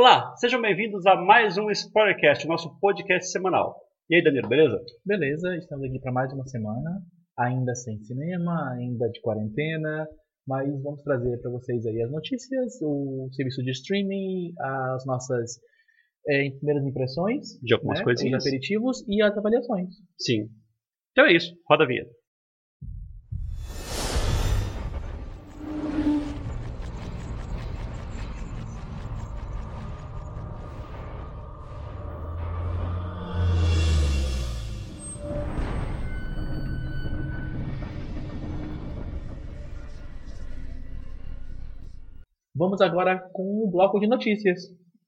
Olá, sejam bem-vindos a mais um Spoilercast, nosso podcast semanal. E aí, Danilo, beleza? Beleza, estamos aqui para mais uma semana, ainda sem cinema, ainda de quarentena, mas vamos trazer para vocês aí as notícias, o serviço de streaming, as nossas é, primeiras impressões, De algumas né, coisinhas. os aperitivos e as avaliações. Sim. Então é isso, roda a vinheta. Vamos agora com o bloco de notícias.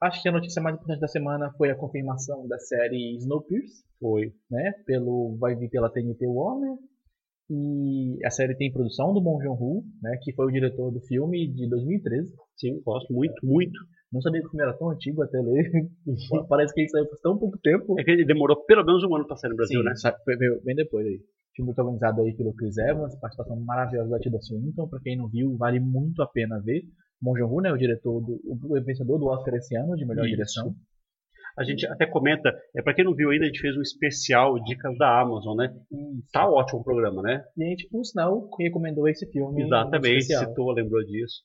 Acho que a notícia mais importante da semana foi a confirmação da série Snowpiercer, Foi. né, pelo vai vir pela TNT Warner. E a série tem produção do Bong Joon-ho, né, que foi o diretor do filme de 2013. Sim, gosto muito, muito. Não sabia que o filme era tão antigo até ler. Parece que ele saiu por tão pouco tempo. É que ele demorou pelo menos um ano pra sair no Brasil, Sim, né? foi- bem depois aí. Filme protagonizado aí pelo Chris Evans, participação maravilhosa da Tilda Swinton. Pra quem não viu, vale muito a pena ver. Bong Joon-ho, né, o diretor do, o vencedor do Oscar esse ano de melhor Isso. direção. A gente até comenta, é, pra quem não viu ainda, a gente fez um especial Dicas da Amazon, né? Tá ótimo o programa, né? E a gente, por sinal, recomendou esse filme. Exatamente, citou, lembrou disso.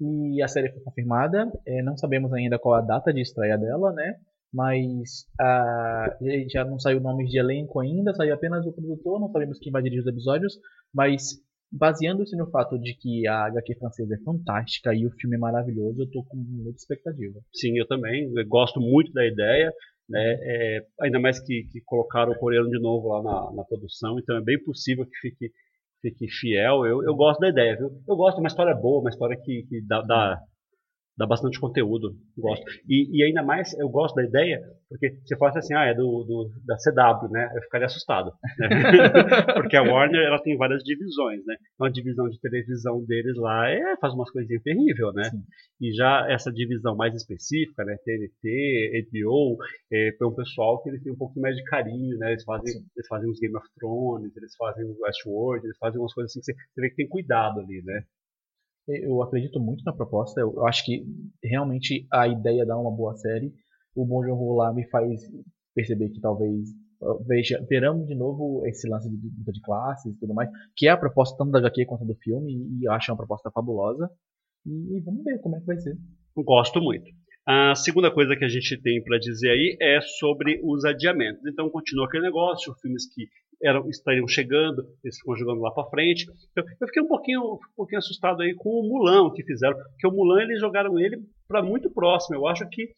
E a série foi confirmada. é, não sabemos ainda qual a data de estreia dela, né? Mas ah, já não saiu nomes de elenco ainda, saiu apenas o produtor, não sabemos quem vai dirigir os episódios. Mas baseando-se no fato de que a HQ francesa é fantástica e o filme é maravilhoso, eu tô com muita expectativa. Sim, eu também. Eu gosto muito da ideia. Né? É, ainda mais que, que colocaram o coreano de novo lá na, na produção, então é bem possível que fique, fique fiel. Eu, eu gosto da ideia, viu? Eu gosto uma história boa, uma história que, que dá, dá, dá bastante conteúdo. Gosto. E, e ainda mais, eu gosto da ideia, porque se fosse assim, ah, é do, do, da CW, né? Eu ficaria assustado. né? porque a Warner, ela tem várias divisões, né? Então a divisão de televisão deles lá é, faz umas coisinhas terríveis, né? Sim. E já essa divisão mais específica, né, TNT, HBO, é, foi um pessoal que eles têm um pouco mais de carinho, né? Eles fazem, Sim. eles fazem os Game of Thrones, eles fazem o Westworld, eles fazem umas coisas assim que você, você vê que tem cuidado ali, né? Eu acredito muito na proposta. Eu acho que realmente a ideia dá uma boa série. O Bong Joon-ho lá me faz perceber que talvez veja, veramos de novo esse lance de luta de classes e tudo mais, que é a proposta tanto da HQ quanto do filme, e eu acho uma proposta fabulosa. E vamos ver como é que vai ser. Gosto muito. A segunda coisa que a gente tem para dizer aí é sobre os adiamentos. Então continua aquele negócio, filmes que eram, estariam chegando, eles ficam jogando lá para frente. Então, eu fiquei um pouquinho, um pouquinho assustado aí com o Mulan que fizeram, porque o Mulan eles jogaram ele para muito próximo. Eu acho que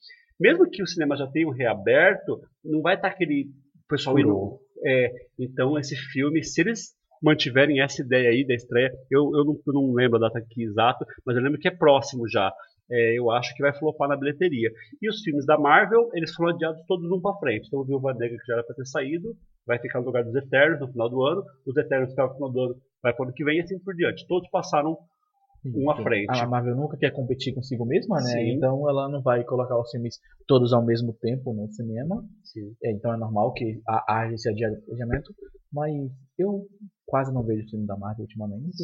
mesmo que o cinema já tenha reaberto, não vai estar aquele pessoal indo. É, então esse filme, se eles mantiverem essa ideia aí da estreia, eu, eu, não, eu não lembro a data aqui exata, mas eu lembro que é próximo já. É, eu acho que vai flopar na bilheteria. E os filmes da Marvel, eles foram adiados todos um para frente. Então o Viúva Negra, que já era para ter saído, vai ficar no lugar dos Eternos no final do ano. Os Eternos ficaram no final do ano, vai para o ano que vem e assim por diante. Todos passaram um à frente. A Marvel nunca quer competir consigo mesma, né? Sim. Então ela não vai colocar os filmes todos ao mesmo tempo no cinema. Sim. É, então é normal que ha- haja esse adia- adiamento, mas eu quase não vejo filme da Marvel ultimamente.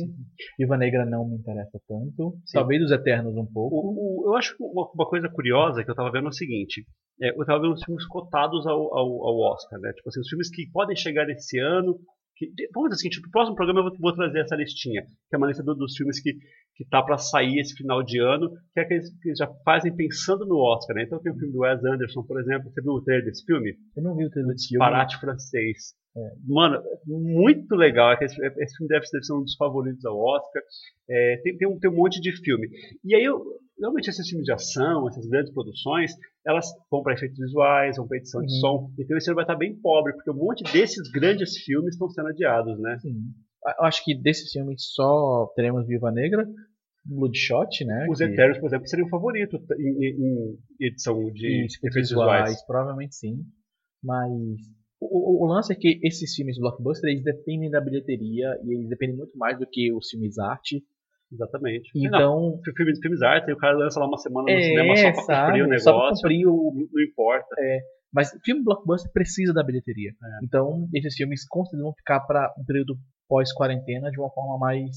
Viva Negra não me interessa tanto. Sim. Talvez os Eternos um pouco. O- o- eu acho uma, uma coisa curiosa que eu tava vendo é o seguinte: é, eu tava vendo os filmes cotados ao, ao, ao Oscar, né? Tipo assim, os filmes que podem chegar esse ano. Que, vamos dizer assim, no próximo programa eu vou, vou trazer essa listinha, que é uma lista do- dos filmes que, que tá para sair esse final de ano, que é aqueles que já fazem pensando no Oscar, né? Então tem o filme do Wes Anderson, por exemplo. Você viu o trailer desse filme? Eu não vi o trailer desse filme. Parate francês. Mano, muito legal. Esse, esse filme deve ser um dos favoritos ao Oscar. É, tem, tem, um, tem um monte de filme. E aí, eu, normalmente, esses filmes de ação, essas grandes produções, elas vão para efeitos visuais, vão para edição de Uhum. som. Então, esse ano vai estar bem pobre, porque um monte desses grandes filmes estão sendo adiados, né? Sim. Eu acho que desses filmes só teremos Viva Negra, Bloodshot, né? Os que- Eternos, por exemplo, seriam o favorito em, em- em edição de e efeitos visuais. provavelmente sim. Mas o, o- o lance é que esses filmes blockbuster eles dependem da bilheteria e eles dependem muito mais do que os filmes arte. Exatamente. Então, Não, filmes, filmes arte, o cara lança lá uma semana no é, cinema só pra sabe, cumprir o só pra negócio. cumprir o, Não, não importa. Mas filme blockbuster precisa da bilheteria. É. Então, esses filmes vão ficar para um período pós-quarentena de uma forma mais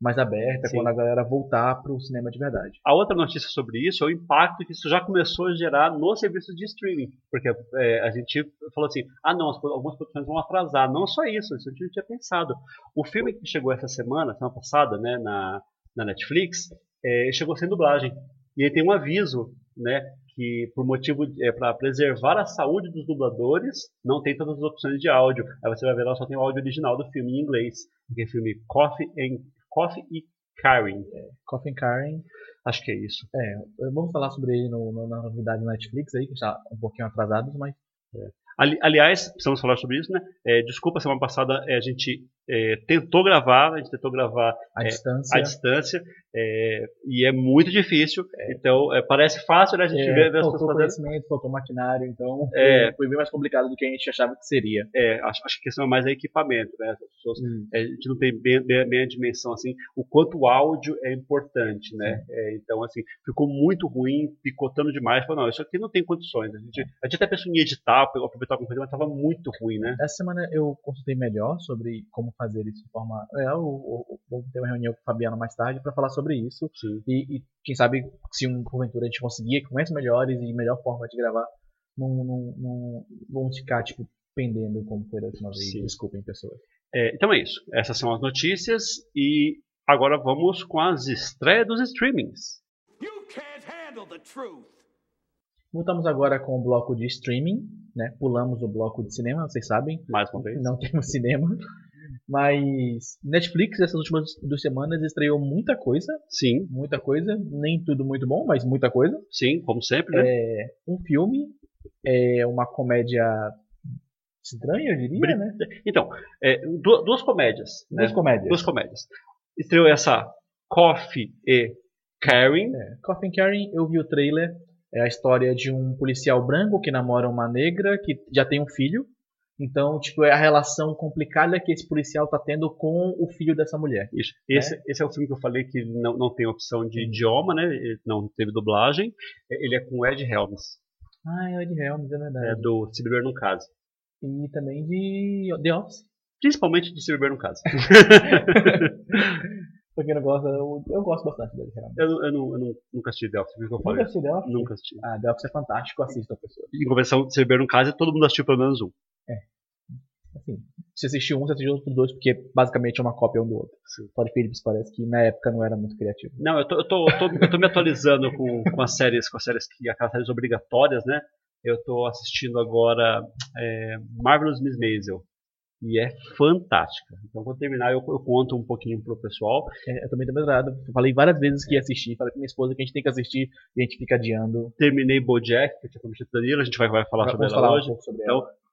mais aberta, Sim. quando a galera voltar pro cinema de verdade. A outra notícia sobre isso é o impacto que isso já começou a gerar nos serviços de streaming. Porque é, a gente falou assim: ah, não, as, algumas produções vão atrasar. Não só isso, isso a gente tinha pensado. O filme que chegou essa semana, semana passada, né, na, na Netflix, é, chegou sem dublagem. E aí tem um aviso, né, que por motivo é para preservar a saúde dos dubladores, não tem todas as opções de áudio. Aí você vai ver lá só tem o áudio original do filme em inglês, que é o filme Coffee and Coffee e Karen. Coffin Karen, Acho que é isso. é, vamos falar sobre ele no, no, na novidade da Netflix aí, que está um pouquinho atrasados, mas Ali, aliás, precisamos falar sobre isso, né? É, desculpa, semana passada é, a gente é, tentou gravar, a gente tentou gravar a É, distância. à distância é, e é muito difícil. Então, é, parece fácil, né? A gente é, vê, as faltou conhecimento, faltou maquinário, então É. foi, bem mais complicado do que a gente achava que seria. É, acho, acho que a questão é mais é equipamento, né? As pessoas, é, a gente não tem bem, bem- bem a dimensão assim, o quanto o áudio é importante, né? É, então, assim, ficou muito ruim, picotando demais. Falou, não, isso aqui não tem condições. A gente, a gente até pensou em editar, aproveitar alguma coisa, mas estava muito ruim, né? Essa semana eu consultei melhor sobre como fazer isso de forma ou- Vou ter uma reunião com o Fabiano mais tarde para falar sobre isso. E, e quem sabe, se um, porventura a gente conseguir conhecer melhores e melhor forma de gravar, não, não, não vamos ficar, tipo, pendendo como foi da última vez. Sim. Desculpem, pessoas. É, então é isso. Essas são as notícias e agora vamos com as estreias dos streamings. You can't handle the truth. Voltamos agora com o bloco de streaming, né? Pulamos o bloco de cinema, vocês sabem. Mais uma vez. Não temos cinema. Mas Netflix, essas últimas duas semanas, estreou muita coisa. Sim, Muita coisa. Nem tudo muito bom, mas muita coisa. sim, como sempre, né? É um filme, é uma comédia estranha, eu diria, Bri- né? Então, é, du- duas comédias. né? Duas comédias. Duas comédias. Estreou essa Coffee e Karen. É, Coffin Karen, eu vi o trailer. É a história de um policial branco que namora uma negra que já tem um filho. Então, tipo, é a relação complicada que esse policial tá tendo com o filho dessa mulher. Isso. Esse, esse é o filme que eu falei que não, não tem opção de idioma, né? Não teve dublagem. É, Ele é com o Ed Helms, Ah, é o Ed Helms, é verdade. é do Se Beber no Caso. E também de The Office. Principalmente de Se Beber no Caso. Pra quem não gosta, eu, eu gosto bastante Ed Helms. eu, eu, eu nunca assisti The Office, eu Nunca falei. assisti The Office? Nunca assisti. Ah, The Office é fantástico, assista a pessoa. Em conversão, Se Beber no Caso, todo mundo assistiu pelo menos um. Assim, se assistiu um, você assistiu os outros dois, porque basicamente é uma cópia um do outro. Sim. Todd Phillips parece que na época não era muito criativo. Não, eu tô, eu tô, eu tô, eu tô me atualizando com, com as séries, com as séries que aquelas séries obrigatórias, né? Eu tô assistindo agora é, Marvelous Miss Maisel. E é fantástica. Então quando terminar eu, eu conto um pouquinho pro pessoal. É, eu também tô medrado. Falei várias vezes que ia assistir. Falei com minha esposa que a gente tem que assistir e a gente fica adiando. Terminei Bojack, que eu tinha prometido pro Danilo, a gente vai, vai falar sobre Vamos ela falar um hoje. pouco sobre Então, ela.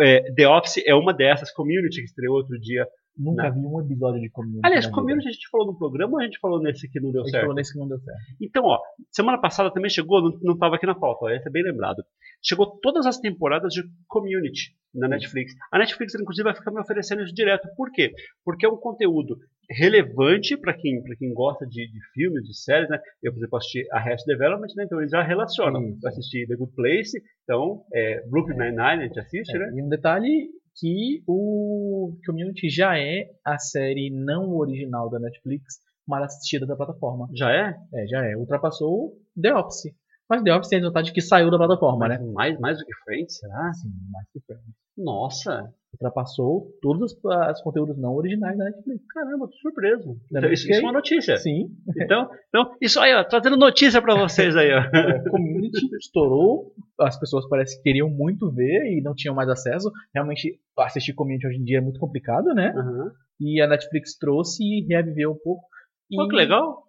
É, The Office é uma dessas, Community, que estreou outro dia. Nunca não. vi um episódio de Community. Aliás. Community a gente falou no programa ou a gente falou nesse que não deu A gente certo? falou nesse que não deu certo. Então, ó, semana passada também chegou, não, não tava aqui na pauta, ó, esse é bem lembrado. Chegou todas as temporadas de Community na Netflix. A Netflix, inclusive, vai ficar me oferecendo isso direto. Por quê? Porque é um conteúdo relevante para quem, pra quem gosta de, de filmes, de séries, né? Eu, por exemplo, assisti a Hash Development, né? Então eles já relacionam. Isso. Eu assisti The Good Place, então, é, Brooklyn Nine-Nine, a gente assiste, É, né? E um detalhe que o Community já é a série não original da Netflix, mas assistida da plataforma. Já é? É, já é. Ultrapassou The Office. Mas The Office tem a vantagem que saiu da plataforma, né? Mais, mais do que Friends, será? Sim, mais que Friends. Nossa, Ultrapassou todos os, os conteúdos não originais da Netflix. caramba, tô surpreso. Da Então, isso, isso é uma notícia. Sim. Então, então, isso aí, ó, trazendo notícia pra vocês aí, ó. É, Community estourou, as pessoas parece que queriam muito ver e não tinham mais acesso. Realmente, assistir Community hoje em dia é muito complicado, né? Aham. E a Netflix trouxe e reaviveu um pouco. E, Pô, que legal.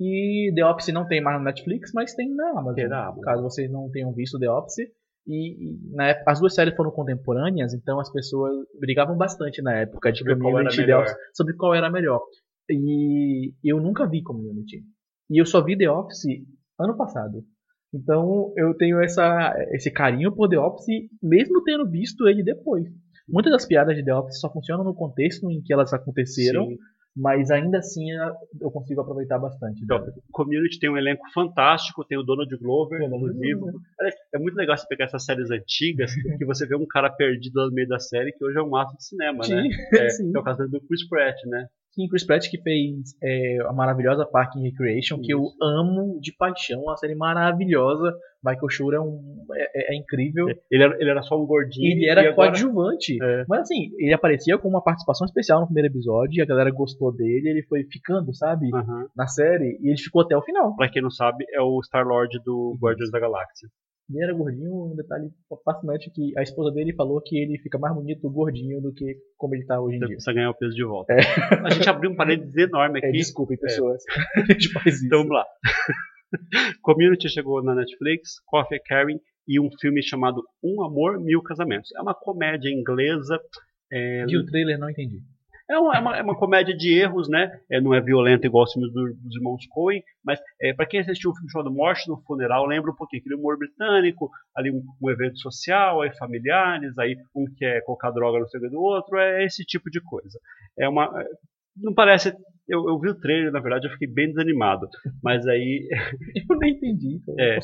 E The Office não tem mais na Netflix, mas tem na Amazon. Tem na Amazon. Caso vocês não tenham visto The Office. E, e na época, as duas séries foram contemporâneas, então as pessoas brigavam bastante na época de Sobre Community e The. Office sobre qual era melhor. E eu nunca vi Community. E eu só vi The Office ano passado. Então eu tenho essa, esse carinho por The Office, mesmo tendo visto ele depois. Muitas das piadas de The Office só funcionam no contexto em que elas aconteceram, Sim. Mas ainda assim eu consigo aproveitar bastante. Então, delas. Community tem um elenco fantástico, tem o Donald Glover, Donald inclusive. É muito legal você pegar essas séries antigas, que você vê um cara perdido no meio da série, que hoje é um astro de cinema, né? Sim, É, sim. que é o caso do Chris Pratt, né? Sim, Chris Pratt que fez é, a maravilhosa Park and Recreation, que eu Isso. amo de paixão, uma série maravilhosa. Michael Schur é, um, é, é- é incrível. Ele era, ele era só um gordinho. Ele era e agora- coadjuvante. É. Mas assim, ele aparecia com uma participação especial no primeiro episódio, e a galera gostou dele, ele foi ficando, sabe, Aham. na série, e ele ficou até o final. Pra quem não sabe, é o Star-Lord do Guardiões da Galáxia. Ele era gordinho, um detalhe fascinante que a esposa dele falou que ele fica mais bonito gordinho do que como ele tá hoje em Você dia. precisa ganhar o peso de volta. A gente abriu um parênteses enorme É, aqui. desculpem, pessoas. a gente faz isso. Então vamos lá. Community chegou na Netflix, Coffee Karen e um filme chamado Um Amor, Mil Casamentos. É uma comédia inglesa. É, Vi o trailer, não entendi. É uma, é uma- é uma comédia de erros, né? É, não é violenta igual os filmes do- dos irmãos Coen, mas é, para quem assistiu um filme chamado Morte no Funeral, lembra um pouquinho aquele humor britânico, ali um, um evento social, aí familiares, aí um quer colocar droga no sangue do outro, é esse tipo de coisa. É uma. é, Não parece. Eu, eu vi o trailer, na verdade, eu fiquei bem desanimado. Mas aí Eu não entendi. Então É.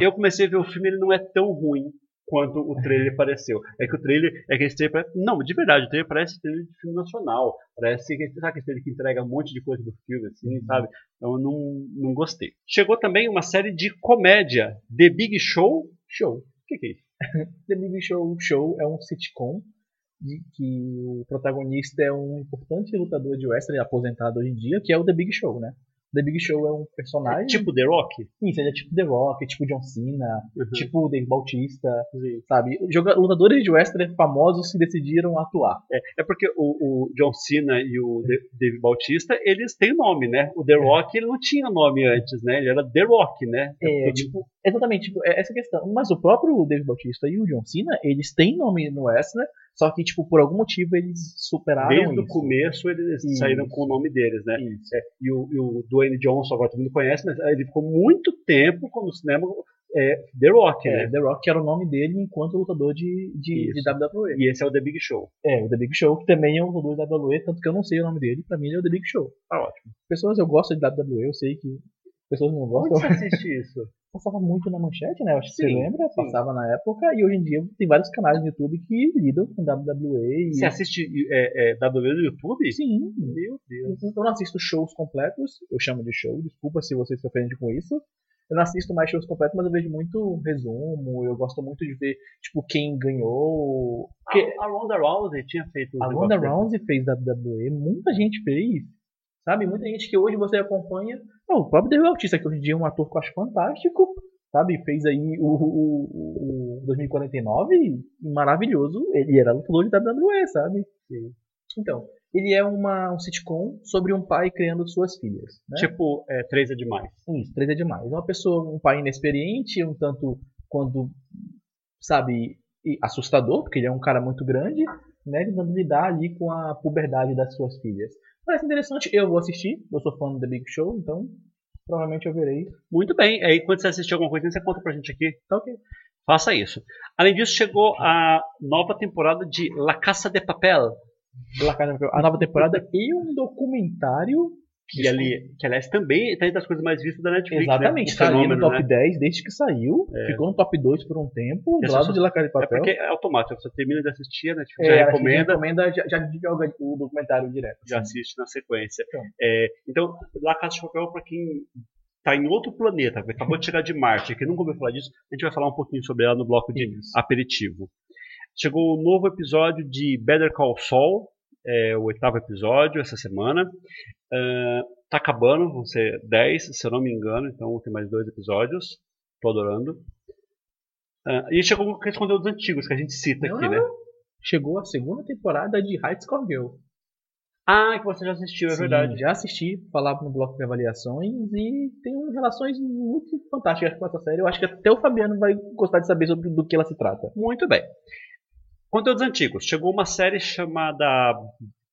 eu comecei a ver o filme, ele não é tão ruim quanto o trailer pareceu. É que o trailer, é que esse trailer parece, não, de verdade, o trailer parece trailer de filme nacional. Parece que, sabe aquele trailer que entrega um monte de coisa do filme, assim, sabe? Então eu não, não gostei. Chegou também uma série de comédia, The Big Show. Show. O que, que é isso? The Big Show Show é um sitcom de que o protagonista é um importante lutador de wrestling aposentado hoje em dia, que é o The Big Show, né? The Big Show é um personagem. É tipo The Rock? Isso, ele é tipo The Rock, tipo John Cena, Uhum. tipo o Dave Bautista, sabe? Joga- lutadores de wrestling famosos que decidiram atuar. É, é porque o, o John Cena e o De- Dave Bautista, eles têm nome, né? O The Rock, ele não tinha nome antes, né? Ele era The Rock, né? É, Tudo- tipo, exatamente, tipo, é essa questão. Mas o próprio Dave Bautista e o John Cena, eles têm nome no wrestling, só que, tipo, por algum motivo eles superaram Desde o isso. começo eles Isso. saíram com o nome deles, né? É, e, o, e o Dwayne Johnson, agora todo mundo conhece, mas ele ficou muito tempo como cinema é, The Rock, É, né? The Rock era o nome dele enquanto lutador de, de, de. WWE. E esse é o The Big Show. É, o The Big Show, que também é um lutador de WWE, tanto que eu não sei o nome dele, pra mim ele é o The Big Show. Tá ótimo. Pessoas, eu gosto de WWE, eu sei que pessoas não Onde gostam. você assiste isso? Passava muito na manchete, né? Acho que você lembra, sim. passava na época, e hoje em dia tem vários canais no YouTube que lidam com WWE. E... Você assiste é, é, WWE no YouTube? Sim, Meu Deus. eu não assisto shows completos, eu chamo de show, desculpa se você se ofende com isso. Eu não assisto mais shows completos, mas eu vejo muito resumo, eu gosto muito de ver, tipo, quem ganhou. Porque A, a Ronda Rousey tinha feito a Ronda. Rousey fez WWE, muita gente fez, sabe? Muita gente que hoje você acompanha. Não, o próprio Dave Bautista, que hoje em dia é um ator que eu acho fantástico, sabe? Fez aí o, o, o 2049, maravilhoso. Ele era lutador de WWE, sabe? Então, ele é uma, um sitcom sobre um pai criando suas filhas. Né? Tipo, é, três é demais. Isso, três é demais. Uma pessoa, um pai inexperiente, um tanto quando, sabe, assustador, porque ele é um cara muito grande, né, tentando lidar ali com a puberdade das suas filhas. Parece interessante, eu vou assistir, eu sou fã do The Big Show, então provavelmente eu verei. Muito bem. Aí quando você assistir alguma coisa, você conta pra gente aqui. Tá ok. Faça isso. Além disso, chegou a nova temporada de La Casa de Papel. La Casa de Papel, A nova temporada e um documentário Que, ali, que aliás também está entre as coisas mais vistas da Netflix. Exatamente, né? Tá ali no top né? 10 desde que saiu, ficou no top 2 por um tempo, do lado só- de La de É Papel. porque é automático, você termina de assistir, a Netflix É, já a gente recomenda, recomenda já, já joga o documentário direto. já assim. assiste na sequência. Então. É, então, La Casa de Papel, para quem está em outro planeta, acabou de chegar de Marte, que nunca ouviu falar disso, a gente vai falar um pouquinho sobre ela no bloco de aperitivo. Chegou o novo episódio de Better Call Saul, é, o oitavo episódio essa semana. Ah, tá acabando, vão ser 10, se eu não me engano, então tem mais dois episódios. Tô adorando. Ah, e chegou com aqueles conteúdos antigos que a gente cita aqui, Ah, né? Chegou a segunda temporada de High Score Girl. Ah, que você já assistiu, é Sim, verdade. Já assisti, falava no bloco de avaliações e tem relações muito fantásticas com essa série. Eu acho que até o Fabiano vai gostar de saber sobre do que ela se trata. Muito bem. Conteúdos antigos. Chegou uma série chamada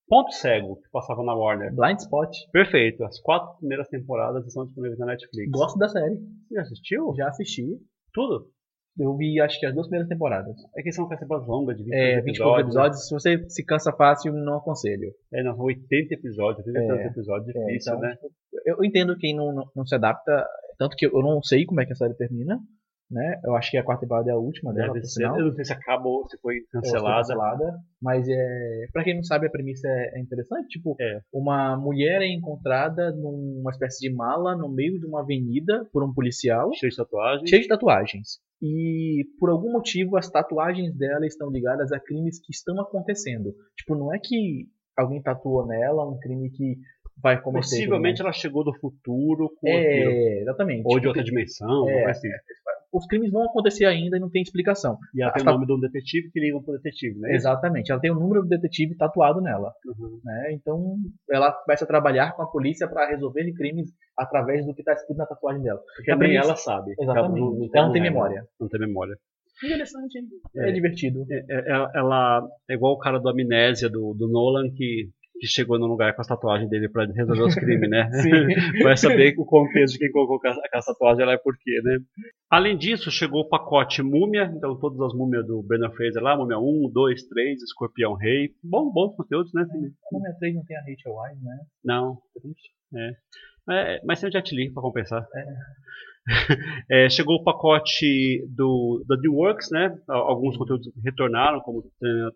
Ponto Cego, que passava na Warner. Blind Spot. Perfeito. As quatro primeiras temporadas estão disponíveis na Netflix. Gosto da série. Você já assistiu? Já assisti. Tudo? Eu vi acho que as duas primeiras temporadas. É que são temporadas longas, de 20 É, 20 e poucos episódios. Se você se cansa fácil, não aconselho. É, não, são 80 episódios, 30 e É, tantos episódios, É, difícil, então, né? tipo, eu eu entendo quem não, não, não se adapta. Tanto que eu não sei como é que a série termina. Né? Eu acho que a quarta temporada é a última dela, Deve ser. Eu não sei se acabou, se foi Ela foi cancelada. cancelada, mas é, para quem não sabe a premissa é, é interessante, tipo, É. uma mulher é encontrada numa espécie de mala no meio de uma avenida por um policial, Cheio de tatuagem. cheio de tatuagens. E por algum motivo as tatuagens dela estão ligadas a crimes que estão acontecendo. Tipo, não é que alguém tatuou nela um crime que vai cometer. tudo Possivelmente ela chegou do futuro com aquilo. É, exatamente. Ou de Tipo, outra dimensão, é, assim. Os crimes vão acontecer ainda e não tem explicação. E ela tem o nome de um detetive que liga pro detetive, né? Exatamente. Ela tem o número do detetive tatuado nela. Uhum. né? Então ela começa a trabalhar com a polícia para resolver crimes através do que está escrito na tatuagem dela. Porque A nem premissa- ela sabe. Exatamente. Ela não, Ela não tem é, memória. Não tem memória. Interessante, hein? É, É. divertido. É, é- ela- ela é igual o cara do Amnésia, do, do Nolan, que, que chegou no lugar com as tatuagens dele pra resolver os crimes, né? Sim. Vai saber o contexto de quem colocou aquela tatuagem lá é por quê, né? Além disso, chegou o pacote Múmia, então todas as múmias do Brendan Fraser lá, Múmia 1, 2, 3, Escorpião Rei. Bom, bons conteúdos, né? É 3 não tem a Rachel Wise, né? Não. É. É, mas tem o Jet Li pra compensar. É, chegou o pacote do da DreamWorks, né? Al- Alguns conteúdos retornaram, como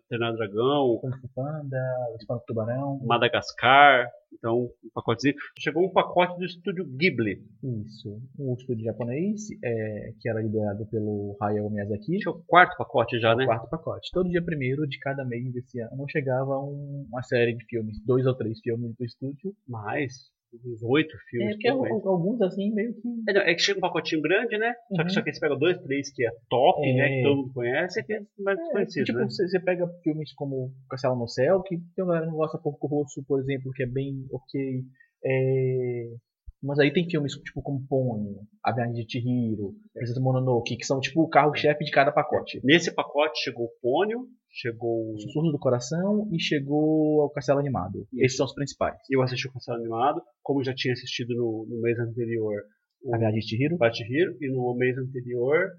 Treinar Dragão, Kung Fu Panda, o Espanto Tubarão. Madagascar, então um pacotezinho. Chegou um pacote do estúdio Ghibli. Isso. Um estúdio japonês, é, que era liderado pelo Hayao Miyazaki. Que é o quarto pacote já, né? Quarto pacote. Todo dia primeiro de cada mês desse ano chegava um- uma série de filmes, dois ou três filmes do estúdio. Mais, uns oito É, filmes. porque por mês. al- alguns assim meio que É, não, é que chega um pacotinho grande, né? Só Uhum. que só que você pega dois, três que é top, É. né? Que todo mundo conhece, e tem mais É, desconhecidos, tipo, né? você você pega filmes como Castelo no Céu, que tem uma galera que não gosta pouco Rosso, por exemplo, que é bem ok. É, Mas aí tem filmes tipo como Pônio, A Viagem de Chihiro, Princesa Mononoke, que são tipo o carro-chefe de cada pacote. Nesse pacote chegou o Pônio, chegou. Sussurros do Coração e chegou ao Castelo Animado. Esses são os principais. Eu assisti o Castelo Animado, como já tinha assistido no, no mês anterior o A Viagem de Chihiro. Hero, e no mês anterior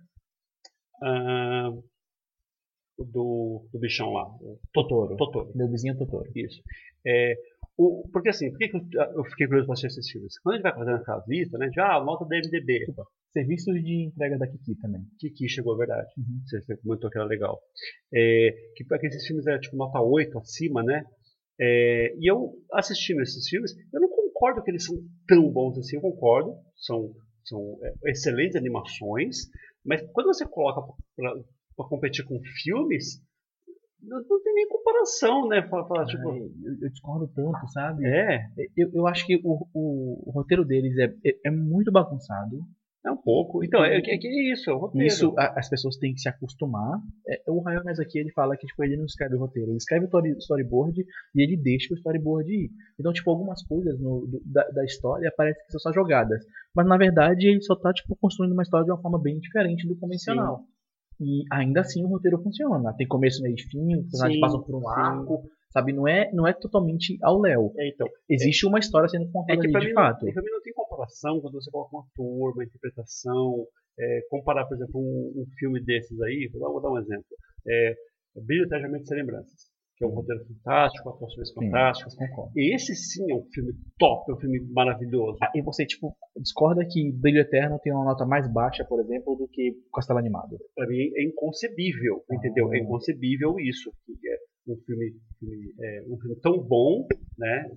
o do, do bichão lá, o Totoro. Totoro. Meu vizinho Totoro. Isso. É, o, porque assim, por que, que eu, fiquei curioso para assistir esses filmes? Quando a gente vai fazendo aquelas listas, né? Já, ah, nota da MDB. Serviços de entrega da Kiki também. Kiki chegou, é verdade. Uhum. Você, você comentou que era legal. É, que esses filmes é tipo nota 8 acima, né? É, e eu assistindo esses filmes, eu não concordo que eles são tão bons assim, eu concordo. São, são é, excelentes animações, mas quando você coloca para competir com filmes, não, tem nem comparação, né? Fala, fala, tipo, Ai, eu, eu discordo tanto, sabe? é, Eu, eu acho que o, o, o roteiro deles é, é, é muito bagunçado. é um pouco. Então, é, é, que é isso, é o roteiro. Isso a- as pessoas têm que se acostumar. É, o Hayao Miyazaki ele fala que tipo, ele não escreve o roteiro, ele escreve o story- storyboard e ele deixa o storyboard ir. Então, tipo, algumas coisas no- do- da, da história parece que são só jogadas. Mas na verdade ele só tá tipo, construindo uma história de uma forma bem diferente do convencional. E ainda assim o roteiro funciona. Tem começo, meio e fim, os personagens passam por um sim. arco. Sabe, não é, não é totalmente ao Léo. É, então, Existe uma história sendo É contada que ali de mim, fato. Não, pra mim não tem comparação quando você coloca um ator, uma interpretação. é, comparar, por exemplo, um, um filme desses aí, vou dar, vou dar um exemplo. É, Brilho Eternamente Sem Lembranças, é um roteiro fantástico, atuações fantásticas. concordo. Esse sim é um filme top, é um filme maravilhoso. Ah, E você, tipo, discorda que Brilho Eterno tem uma nota mais baixa, por exemplo, do que Castelo Animado. Pra mim é inconcebível, entendeu? É Ah. inconcebível isso. que é um filme, filme, é, um filme tão bom, né?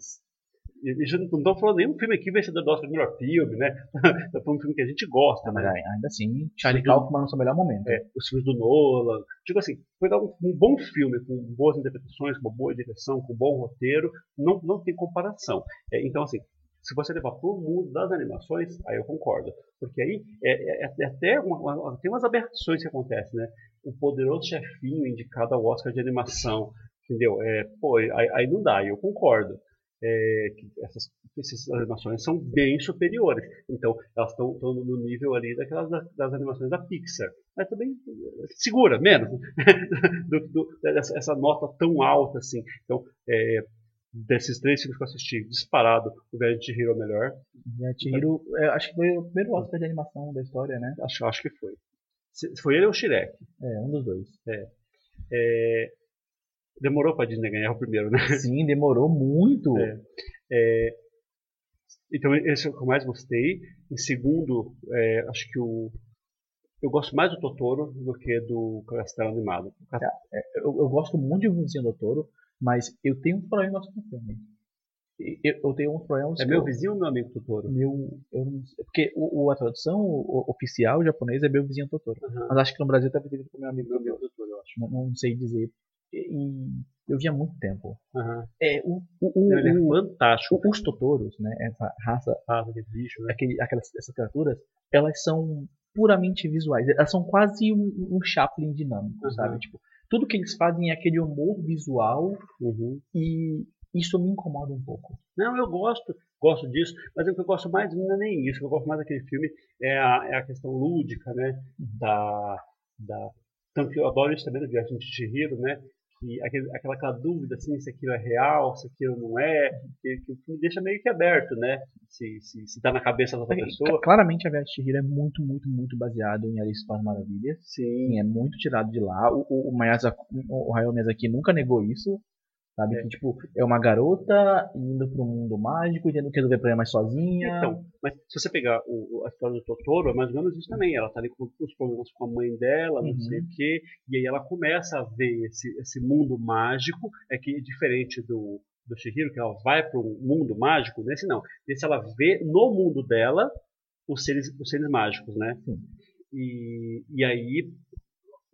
Já não estamos falando nenhum filme aqui vencedor do Oscar de melhor filme, né? Estamos falando um filme que a gente gosta, Mas né? ai- ainda assim, Charlie. Kaufman no seu melhor momento. É, os filmes do Nolan. Digo assim, foi um, um bom filme, com boas interpretações, com uma boa direção, com um bom roteiro, não, não tem comparação. É, então, assim, se você levar para o mundo das animações, aí eu concordo. Porque aí é, é- é até uma, uma- tem umas aberrações que acontecem, né? O poderoso chefinho indicado ao Oscar de animação, entendeu? É, pô, aí, aí não dá, eu concordo. É, que essas, essas animações são bem superiores. Então, elas estão no nível ali daquelas das, das animações da Pixar. Mas também eh, segura, menos. do, do, dessa, essa nota tão alta assim. Então, é, desses três filmes que eu assisti, disparado, o Velho de Hero é o melhor. E a Chihiro, é, acho que foi o primeiro Oscar de animação da história, né? Acho, acho que foi. Foi ele ou o Shrek? É, um dos dois. É, demorou para Disney ganhar o primeiro, né? Sim, demorou muito. É. É, então, esse é o que eu mais gostei. Em segundo, é, acho que o, eu gosto mais do Totoro do que do Castelo Animado. Eu, eu gosto muito de Vizinho do Toro, mas eu tenho um problema com o filme. Eu, eu tenho uns problemas. É meu eu- vizinho ou meu amigo Totoro? meu, eu porque o, o- a tradução oficial japonesa é meu vizinho Totoro. Aham. Mas acho que no Brasil tá pedindo pro meu amigo Meu Totoro, eu acho. Não, não sei dizer. E, eu vi há muito tempo. Aham. É, o, o, o- ele é fantástico. o- os Totoros, né? Essa raça, Ah, aquele bicho, né? aquele, aquelas, essas criaturas, elas são puramente visuais. Elas são quase um, um Chaplin dinâmico, Uhum. sabe? Tipo, tudo que eles fazem é aquele humor visual Uhum. e isso me incomoda um pouco. Não, eu gosto, gosto disso, mas o que eu gosto mais não é nem isso, o que eu gosto mais daquele filme é a, é a questão lúdica, né? Da, da, tanto que eu adoro isso também no Viagem de Chihiro, né? Que aquele, aquela, aquela dúvida assim, se aquilo é real, se aquilo não é, que, que deixa meio que aberto, né? Se, se, se tá na cabeça da outra pessoa. Claramente a Viagem de Chihiro é muito, muito, muito baseado em Alice para as Maravilhas. Sim, Sim, é muito tirado de lá. O, o, o, Miyazaki, o Hayao Miyazaki nunca negou isso. Sabe? É. Que, tipo, é uma garota indo pro mundo mágico e tendo que resolver problemas sozinha. Então, mas se você pegar o, a história do Totoro, é mais ou menos isso também. Ela tá ali com os problemas com a mãe dela, não Uhum. sei o quê, e aí ela começa a ver esse, esse mundo mágico, é que diferente do, do Shihiro, que ela vai para um mundo mágico, nesse não. Nesse ela vê no mundo dela os seres, os seres mágicos, né? Sim. E, e aí,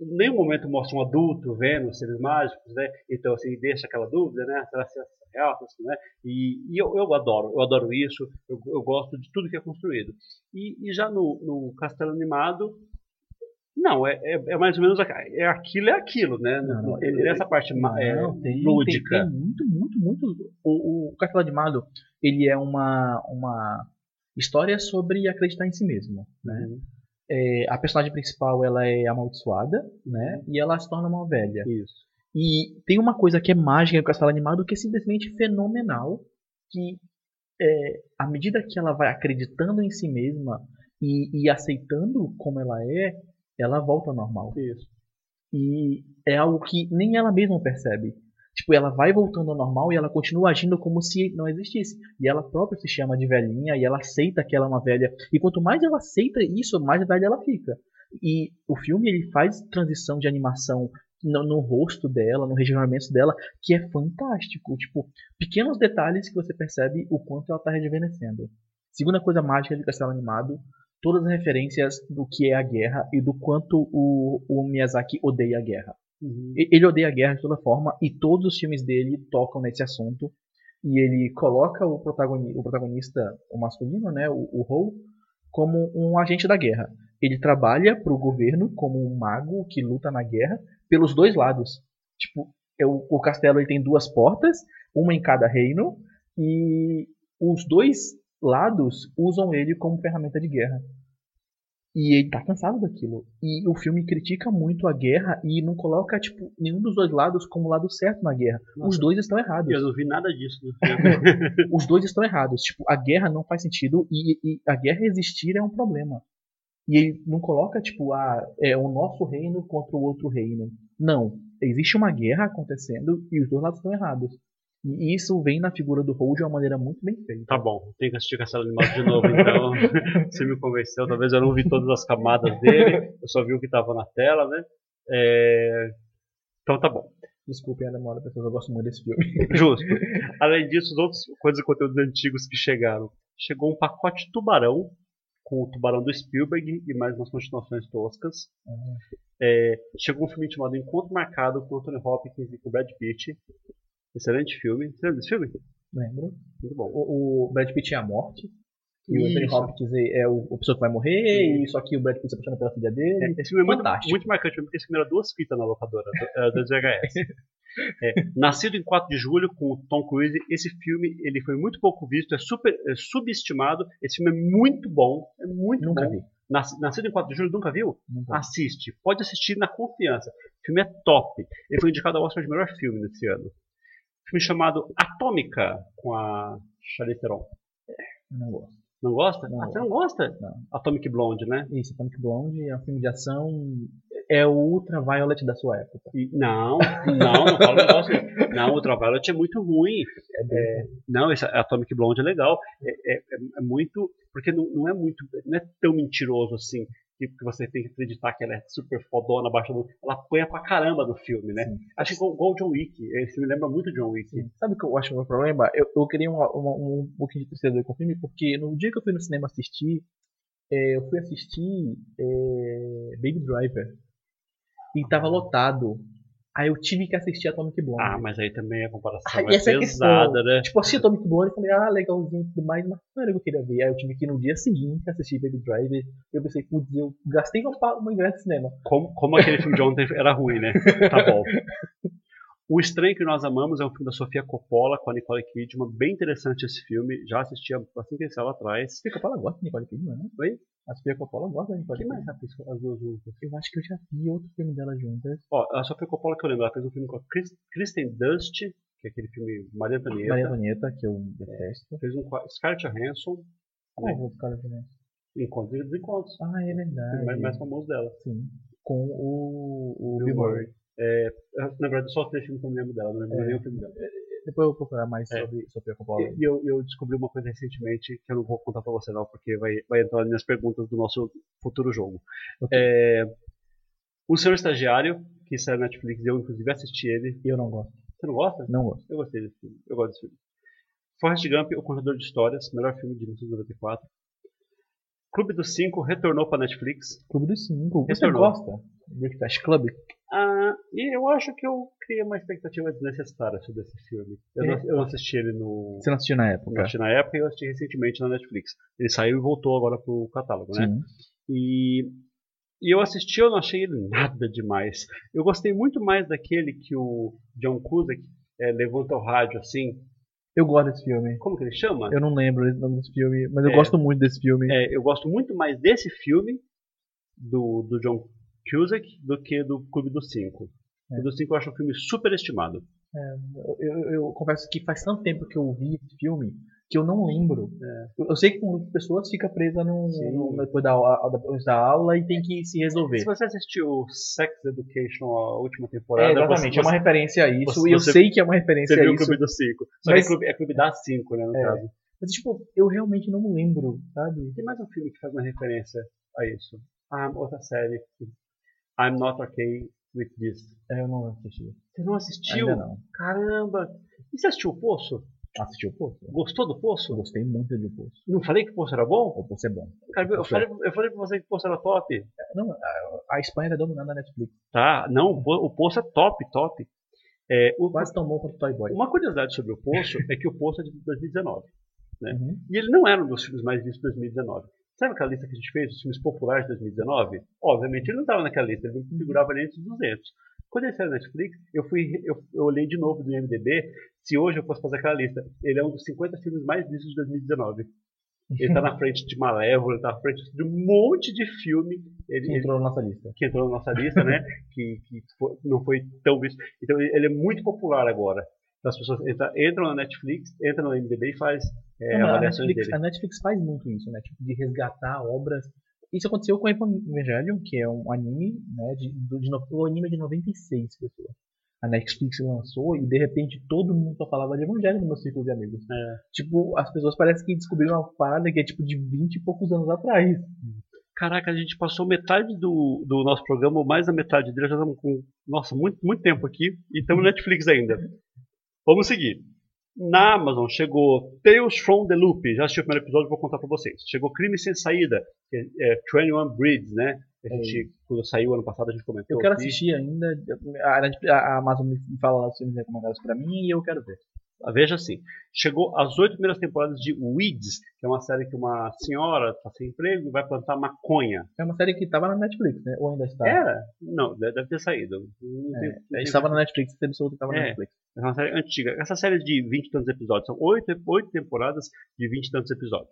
em nenhum momento mostra um adulto vendo os seres mágicos, né? Então, assim, deixa aquela dúvida, né? Será que é real? Será que não é? E, e eu, eu adoro, eu adoro isso, eu, eu gosto de tudo que é construído. E, e já no, no Castelo Animado, não, é, é, é mais ou menos é aquilo, é aquilo, né? Não, não, É- é essa parte é, Não, tem, lúdica. Tem, tem muito, muito, muito. O, o Castelo Animado, ele é uma, uma história sobre acreditar em si mesmo, né? Uhum. É, a personagem principal, ela é amaldiçoada, né? E ela se torna uma velha. Isso. E tem uma coisa que é mágica no Castelo Animado que é simplesmente fenomenal, que é, à medida que ela vai acreditando em si mesma e, e aceitando como ela é, ela volta ao normal. Isso. E é algo que nem ela mesma percebe. Tipo, ela vai voltando ao normal e ela continua agindo como se não existisse. E ela própria se chama de velhinha e ela aceita que ela é uma velha. E quanto mais ela aceita isso, mais velha ela fica. E o filme ele faz transição de animação no, no rosto dela, no rejuvenescimento dela, que é fantástico. Tipo, pequenos detalhes que você percebe o quanto ela está rejuvenescendo. Segunda coisa mágica de Castelo Animado, todas as referências do que é a guerra e do quanto o, o Miyazaki odeia a guerra. Uhum. Ele odeia a guerra de toda forma e todos os filmes dele tocam nesse assunto. E ele coloca o, o protagonista, o masculino, né, o, o como um agente da guerra. Ele trabalha para o governo como um mago que luta na guerra pelos dois lados. Tipo, é o, o castelo ele tem duas portas, uma em cada reino, e os dois lados usam ele como ferramenta de guerra. E ele tá cansado daquilo. E o filme critica muito a guerra e não coloca, tipo, nenhum dos dois lados como lado certo na guerra. Os Nossa. dois estão errados. Eu não vi nada disso no filme. Os dois estão errados. Tipo, a guerra não faz sentido e, e a guerra existir é um problema. E ele não coloca, tipo, ah, é o nosso reino contra o outro reino. Não. Existe uma guerra acontecendo e os dois lados estão errados. E isso vem na figura do Hold de uma maneira muito bem feita. Tá bom, tenho que assistir Castelo Animado de novo, então. Você me convenceu, talvez eu não vi todas as camadas dele, eu só vi o que estava na tela, né? É, Então tá bom. Desculpem a demora, pessoas, eu gosto muito desse filme. Justo. Além disso, as outras coisas e conteúdos antigos que chegaram. Chegou um pacote tubarão, com o tubarão do Spielberg e mais umas continuações toscas. É, chegou um filme chamado Encontro Marcado com Anthony Hopkins e com Brad Pitt. Excelente filme. Você lembra desse filme? Lembro. Muito bom. O, o Brad Pitt é a morte. E o Anthony. Hopkins é, é o, a pessoa que vai morrer, e só que o Brad Pitt se apaixona pela filha dele. É, esse filme é muito, Fantástico. muito marcante, porque esse filme era duas fitas na locadora, do- das VHS. É, nascido em 4 de julho com o Tom Cruise, esse filme ele foi muito pouco visto, é super é subestimado. Esse filme é muito bom, é muito Nunca bom. vi. Nas- Nascido em 4 de julho, nunca viu? Nunca. Assiste, pode assistir na confiança. O filme é top. Ele foi indicado ao Oscar de melhor filme nesse ano. Filme chamado Atômica, com a Charlize Theron. Não gosto. Não gosta? Não ah, você não gosta? Não. Atomic Blonde, né? Isso, Atomic Blonde é um filme de ação. É o Ultraviolet da sua época. E- não, não, não falo negócio. Não, o Ultraviolet é muito ruim. É, não, esse Atomic Blonde é legal. É, é- é- é muito. Porque não, não é muito. Não é tão mentiroso assim. Que, que você tem que acreditar que ela é super fodona, abaixo do. Ela apanha pra caramba no filme, né? Sim. Acho que igual, igual o John Wick. Esse me lembra muito John Wick. Sabe o que eu acho é o meu problema? Eu, eu queria um, um, um pouquinho de tristeza com o filme, porque no dia que eu fui no cinema assistir, é, eu fui assistir é, Baby Driver. E tava lotado. Aí eu tive que assistir Atomic Blonde. Ah, mas aí também a comparação é é pesada, questão. né? Tipo, assisti Atomic Blonde e falei, ah, legalzinho e tudo mais, mas não era o que eu queria ver. Aí eu tive que ir no dia seguinte assistir Baby Driver. E eu pensei, putz, eu gastei uma, uma ingresso de cinema. Como, como aquele filme de ontem era ruim, né? Tá bom. O Estranho que Nós Amamos é um filme da Sofia Coppola com a Nicole Kidman. Bem interessante esse filme. Já assisti ele saiu lá atrás. Sofia Coppola gosta de Nicole Kidman, né? Oi? A Sofia Coppola gosta da Nicole Quem mais já fez as duas juntas? Eu acho que eu já vi outro filme dela juntas. Ó, a Sofia Coppola que eu lembro, ela fez um filme com a Chris- Kristen Dust, que é aquele filme Maria Antonieta. Maria Antonieta, que eu detesto. Fez um com a Scarlett Johansson, Qual é o cara também? Encontros e Desencontros. Ah, é O verdade. mais, mais famoso dela. Sim. Com o, o Bill Bill Murray. É, na verdade, só três filmes que eu me lembro dela, não lembro É. nenhum filme dela. Depois eu vou procurar mais É. sobre Sofia Coppola. E, e eu, eu descobri uma coisa recentemente que eu não vou contar pra você não, porque vai, vai entrar nas minhas perguntas do nosso futuro jogo. É, o Senhor Estagiário, que saiu na Netflix, eu inclusive assisti ele. Eu não gosto. Você não gosta? Não gosto. Eu gostei desse filme. Eu gosto desse filme. Forrest Gump, O Contador de Histórias, melhor filme de 1994. Clube dos Cinco retornou pra Netflix. Clube dos Cinco. Você Retornou. gosta? Breakfast Club? Ah, e eu acho que eu criei uma expectativa desnecessária sobre esse filme. Eu, não, eu não assisti ele no, Você não assistiu na Eu época? assisti na época e eu assisti recentemente na Netflix. Ele saiu e voltou agora pro catálogo, né? Sim. E, e eu assisti, eu não achei ele nada demais. Eu gostei muito mais daquele que o John Cusack é, levanta o rádio assim. Eu gosto desse filme. Como que ele chama? Eu não lembro o nome desse filme, mas eu É. gosto muito desse filme. É, eu gosto muito mais desse filme do, do John Cusack do que do Clube dos Cinco. O Clube dos Cinco eu acho um filme super estimado. Eu, eu- eu confesso que faz tanto tempo que eu vi esse filme que eu não lembro. Eu, eu sei que muitas pessoas fica presa no, É. Depois, da, depois da aula e tem que se resolver. Se você assistiu Sex Education, a última É, temporada, exatamente, você, é uma referência a isso. você- e eu você- sei que é uma referência você a viu o isso. Clube dos Cinco. Só Mas- é clube, é clube das cinco, né, no É. caso. Mas, tipo, eu realmente não lembro, sabe? Tem mais um filme que faz uma referência a isso. Ah, outra série. I'm Not Okay With This. É, eu não assisti. Você não assistiu? Ainda não. Caramba! E você assistiu o Poço? Assistiu o Poço? Gostou do Eu Poço? gostei muito de Poço. Não falei que o Poço era bom? O Poço é bom. Cara, eu, falei, eu falei pra você que o Poço era top. Não, a, a Espanha tá dominando a Netflix. Tá, não, o Po- o Poço é top, top. É, o- Quase tão bom quanto Toy Boy. uma curiosidade sobre o Poço é que o Poço é de 2019. né? Uhum. E ele não era um dos filmes mais vistos de 2019. Sabe aquela lista que a gente fez, os filmes populares de 2019? Obviamente ele não estava naquela lista, ele não figurava nem entre os 200. Quando ele saiu na Netflix, eu, fui, eu, eu olhei de novo do IMDB, se hoje eu fosse fazer aquela lista. Ele é um dos 50 filmes mais vistos de 2019. Ele está na frente de Malévola, ele está na frente de um monte de filme. Ele, Que ele- entrou na nossa lista. que entrou na nossa lista, né? que que fo- não foi tão visto. Então ele ele é muito popular agora. Então, as pessoas entra- entram na Netflix, entram no MDB e faz é, Não, a, Netflix, dele. a Netflix faz muito isso, né? Tipo, de resgatar obras. Isso aconteceu com Evangelion, que é um anime, né? De, do- de, o anime é de 96, pessoal. A Netflix lançou e de repente todo mundo só falava de Evangelho no meu círculo de amigos. É. Tipo, as pessoas parecem que descobriram uma parada que é tipo de 20 e poucos anos atrás. Caraca, a gente passou metade do, do nosso programa, ou mais da metade dele, já estamos com, nossa, muito, muito tempo aqui, e estamos no Netflix ainda. Vamos seguir. Na Amazon chegou Tales from the Loop, já assisti o primeiro episódio, vou contar pra vocês. Chegou Crime Sem Saída, que é, é 21 Bridges, né? A gente, quando saiu ano passado, a gente comentou. Eu quero aqui. assistir ainda. A, Amazon me fala os filmes recomendados pra mim e eu quero ver. Veja assim, chegou as oito primeiras temporadas de Weeds, que é uma série que uma senhora está sem emprego e vai plantar maconha. É uma série que tava na Netflix, né? Ou ainda está? Era? Não, deve ter saído. Tem- É, tem- estava na Netflix, você absoluto que estava na É. Netflix. É uma série antiga. Essa série de 20 e tantos episódios, são oito, oito temporadas de 20 e tantos episódios.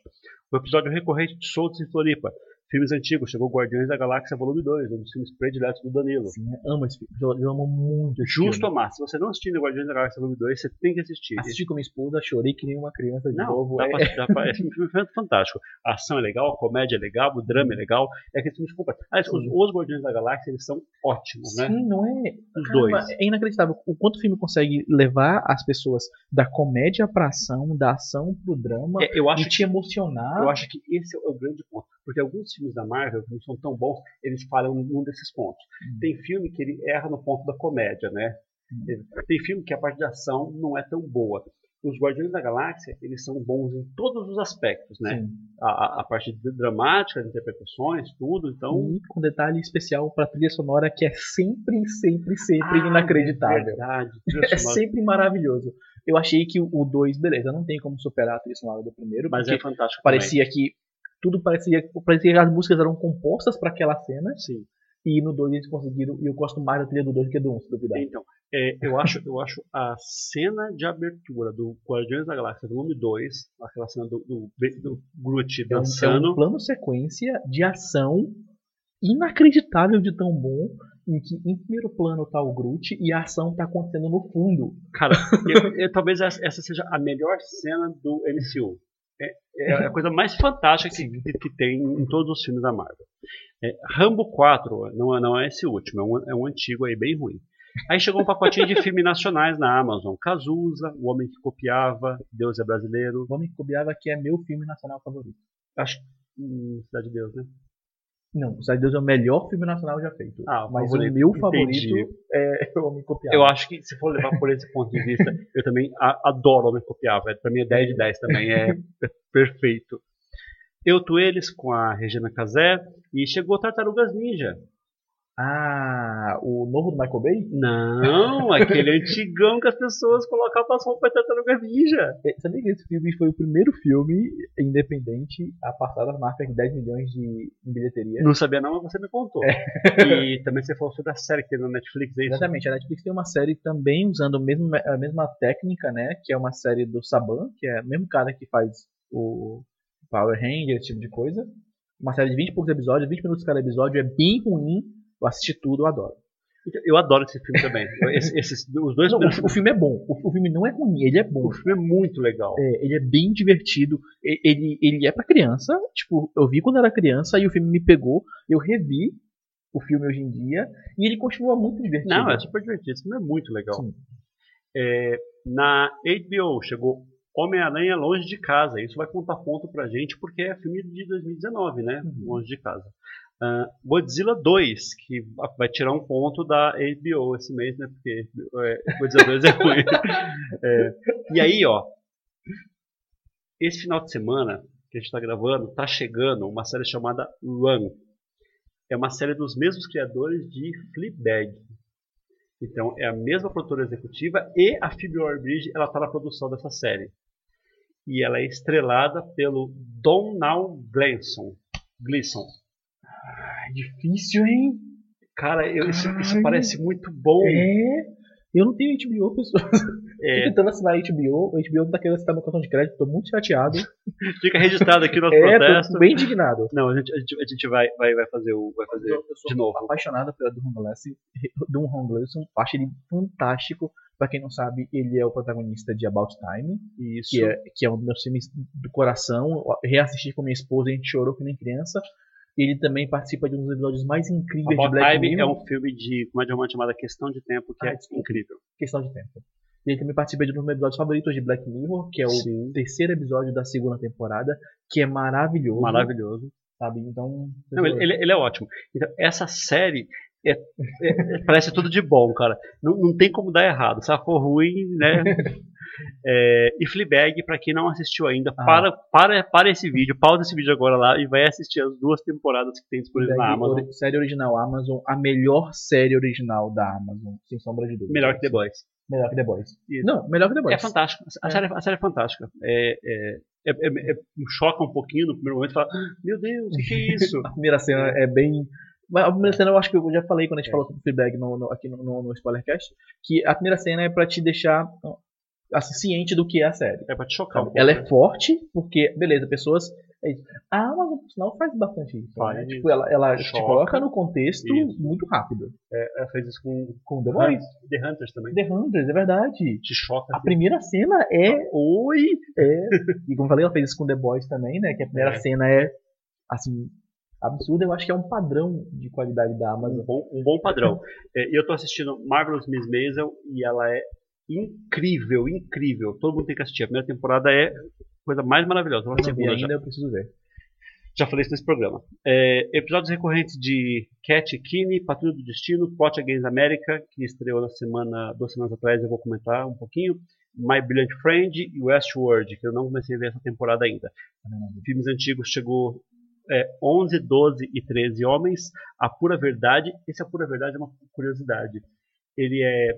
O episódio recorrente de Soltos em Floripa. Filmes antigos, chegou Guardiões da Galáxia Volume 2, um dos filmes prediletos do Danilo. Sim, eu amo esse filme. Eu, amo muito esse Justo filme. amar. Se você não assistiu Guardiões da Galáxia Volume 2, você tem que assistir. Assisti com minha esposa, chorei que nem uma criança de Não, novo. dá É, pra, dá pra, esse filme é fantástico. A ação é legal, a comédia é legal, o drama é legal. É aquele filme completo. Ah, os, os Guardiões da Galáxia, eles são ótimos, né? Sim, não é? Os Caramba, dois. É inacreditável o quanto o filme consegue levar as pessoas da comédia pra ação, da ação pro drama É, eu, acho e te emocionar. Eu acho que esse é o grande ponto. Porque alguns filmes da Marvel que não são tão bons, eles falham num desses pontos. Tem filme que ele erra no ponto da comédia, né? Tem filme que a parte de ação não é tão boa. Os Guardiões da Galáxia, eles são bons em todos os aspectos, né? A, a- a parte dramática, as interpretações, tudo. Então, E com detalhe especial pra trilha sonora que é sempre, sempre, sempre Ah, inacreditável. Verdade. trilha É sempre maravilhoso. Eu achei que o 2, beleza, não tem como superar a trilha sonora do primeiro, Mas é fantástico. parecia que tudo parecia, parecia que as músicas eram compostas para aquela cena. Sim. e no 2 eles conseguiram, e eu gosto mais da trilha do 2 do que do 1, um, se duvidar. Então, é, eu, acho, eu acho a cena de abertura do Guardiões da Galáxia volume 2, aquela cena do, do, do Groot É um, é dançando. um plano sequência de ação inacreditável de tão bom, em que em primeiro plano tá o Groot e a ação tá acontecendo no fundo. Cara, eu- eu- talvez essa essa seja a melhor cena do MCU. É, é a coisa mais fantástica que, que, que tem em todos os filmes da Marvel. É, Rambo 4, não é, não é esse último, é um, é um antigo aí bem ruim. Aí chegou um pacotinho de filmes nacionais na Amazon. Cazuza, O Homem que Copiava, Deus é Brasileiro. O Homem que Copiava que é meu filme nacional favorito. Acho hum, Cidade de Deus, né? Não, o Cidade de Deus é o melhor filme nacional já feito. Ah, o mas favorito. o meu Entendi. favorito é o Homem Copiava. Eu acho que se for levar por esse ponto de vista, eu também a- adoro o Homem Copiava. Pra mim é 10 de 10 também, é perfeito. Eu, tu, eles, com a Regina Casé, e chegou Tartarugas Ninja. Ah, o novo do Michael Bay? Não, aquele antigão que as pessoas colocavam as roupas de Tartarugas Ninja. É, Sabia que esse filme foi o primeiro filme independente a passar das marcas de 10 milhões de em bilheteria? Não sabia não, mas você me contou. E também você falou sobre a série que tem na Netflix, é isso? Exatamente, a Netflix tem uma série também usando o mesmo, a mesma técnica, né? Que é uma série do Saban, que é o mesmo cara que faz o Power Ranger, esse tipo de coisa. Uma série de 20 e poucos episódios, 20 minutos cada episódio, é bem ruim. Eu assisti tudo, eu adoro. Eu adoro esse filme também. Esse- os dois Não, o, o filme é bom. O, o filme não é ruim, ele é bom. O filme é muito legal. É, ele é bem divertido. Ele, ele é pra criança. Tipo, eu vi quando era criança e o filme me pegou. Eu revi o filme hoje em dia. E ele continua muito divertido. Não, é super divertido. Esse filme é muito legal. É, na HBO chegou Homem-Aranha Longe de Casa. Isso vai contar ponto pra gente porque é filme de 2019, né? Uhum. Longe de Casa. Ah, Godzilla 2, que vai tirar um ponto da HBO esse mês, né? Porque é, Godzilla 2 é ruim. É, e aí, ó. Esse final de semana que a gente está gravando, tá chegando uma série chamada Run. É uma série dos mesmos criadores de Fleabag. Então, é a mesma produtora executiva e a Phoebe Waller-Bridge, ela está na produção dessa série. E ela é estrelada pelo Donald Gleason. Gleason. É difícil, hein? Cara, eu- isso, isso parece muito bom. É. Eu não tenho HBO, pessoal. É, Tô tentando assinar HBO. O HBO não tá querendo assinar meu cartão de crédito. Tô muito chateado. fica registrado aqui o nosso É, protesto. tô bem indignado. Não, a gente, a gente, a gente vai, vai, vai fazer o. Vai fazer Eu sou de novo. apaixonado pela Dunham Gleason. Dunham Gleason, acho ele fantástico. Pra quem não sabe, ele é o protagonista de About Time, Isso. que é, que é um dos meus filmes do coração. Eu reassisti com minha esposa, a gente chorou que nem criança. Ele também participa de um dos episódios mais incríveis de Black Time é Mirror, um filme de comédia romântica chamada Questão de Tempo, que Ah, é incrível. Questão de Tempo. E ele também participa de um dos meus episódios favoritos de Black Mirror, que é o Sim. terceiro episódio da segunda temporada, que é maravilhoso. Maravilhoso. Sabe? Então. Não, ele, ele- é ótimo. Então, essa série é- é- é- parece tudo de bom, cara. Não, não tem como dar errado. Se ela for ruim, né? É, e Fleabag, pra quem não assistiu ainda, Ah. para, para, para esse vídeo, pausa esse vídeo agora lá e vai assistir as duas temporadas que tem disponível na Daí, Amazon. Série original Amazon, a melhor série original da Amazon, sem sombra de dúvida. Melhor que The Boys. Melhor que The Boys. Isso. Não, melhor que The Boys. É fantástico. A, É. Série, a série é fantástica. É, é, é, é- é- choca um pouquinho no primeiro momento e fala: "Ah, Meu Deus, o que, que é isso? A primeira cena é bem. A primeira cena eu acho que eu já falei quando a gente É. falou sobre feedback no, no- aqui no, no, no Spoilercast, que a primeira cena é pra te deixar assim, ciente do que é a série. É pra te chocar um pouco. Ela né? é forte, porque, beleza, pessoas. é isso. A Amazon, por sinal, faz bastante isso. Faz né? Tipo, ela, ela te coloca no contexto Isso. muito rápido. Ela fez isso com Com The Boys. The Hunters também. The Hunters, é verdade. Te choca. A assim. primeira cena é. Oi! é e como eu falei, ela fez isso com The Boys também, né? Que a primeira É. cena é, assim, absurda. Eu acho que é um padrão de qualidade da Amazon. Um bom, um bom padrão. É, eu tô assistindo Marvelous Miss Maisel e ela é incrível, incrível. Todo mundo tem que assistir. A primeira temporada é a coisa mais maravilhosa. Vi segunda já. ainda, eu preciso ver. Já falei isso nesse programa. É, episódios recorrentes de Cat Kinney, Patrulha do Destino, Plot Against America, que estreou na semana, duas semanas atrás, eu vou comentar um pouquinho. My Brilliant Friend e Westworld, que eu não comecei a ver essa temporada ainda. Filmes antigos chegou é, 11, 12 e 13 Homens. A Pura Verdade, esse A Pura Verdade é uma curiosidade. Ele é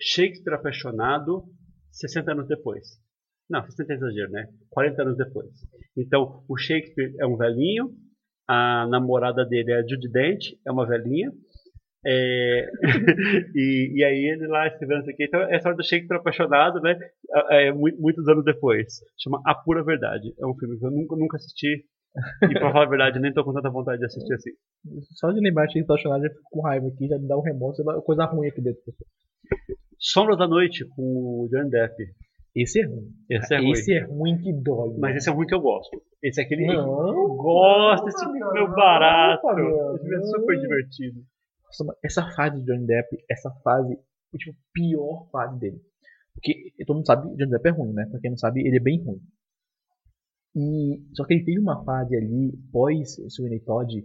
Shakespeare apaixonado 60 anos depois. Não, 60 é exagero, né? 40 anos depois. Então, o Shakespeare é um velhinho, a namorada dele é a Judy Dent, é uma velhinha, é, e, e, aí ele lá escrevendo isso aqui. Então, é a história do Shakespeare apaixonado, né? É, muitos anos depois. Chama A Pura Verdade. É um filme que eu nunca, nunca assisti. E pra falar a verdade, nem tô com tanta vontade de assistir assim. Só de lembrar de Shakespeare apaixonado, já fico com raiva aqui, já me dá um remorso, dá coisa ruim aqui dentro. Sombra da Noite, com o Johnny Depp. Esse é ruim. Esse é ruim. Esse é ruim que dói. Mas esse é ruim que eu gosto. Esse é aquele. Não, eu gosto, esse filme é meu barato. Esse é super divertido. Nossa, essa fase de Johnny Depp, essa fase, tipo, pior fase dele. Porque todo mundo sabe que Johnny Depp é ruim, né? Pra quem não sabe, ele é bem ruim. E só que ele teve uma fase ali, pós Sweeney Todd,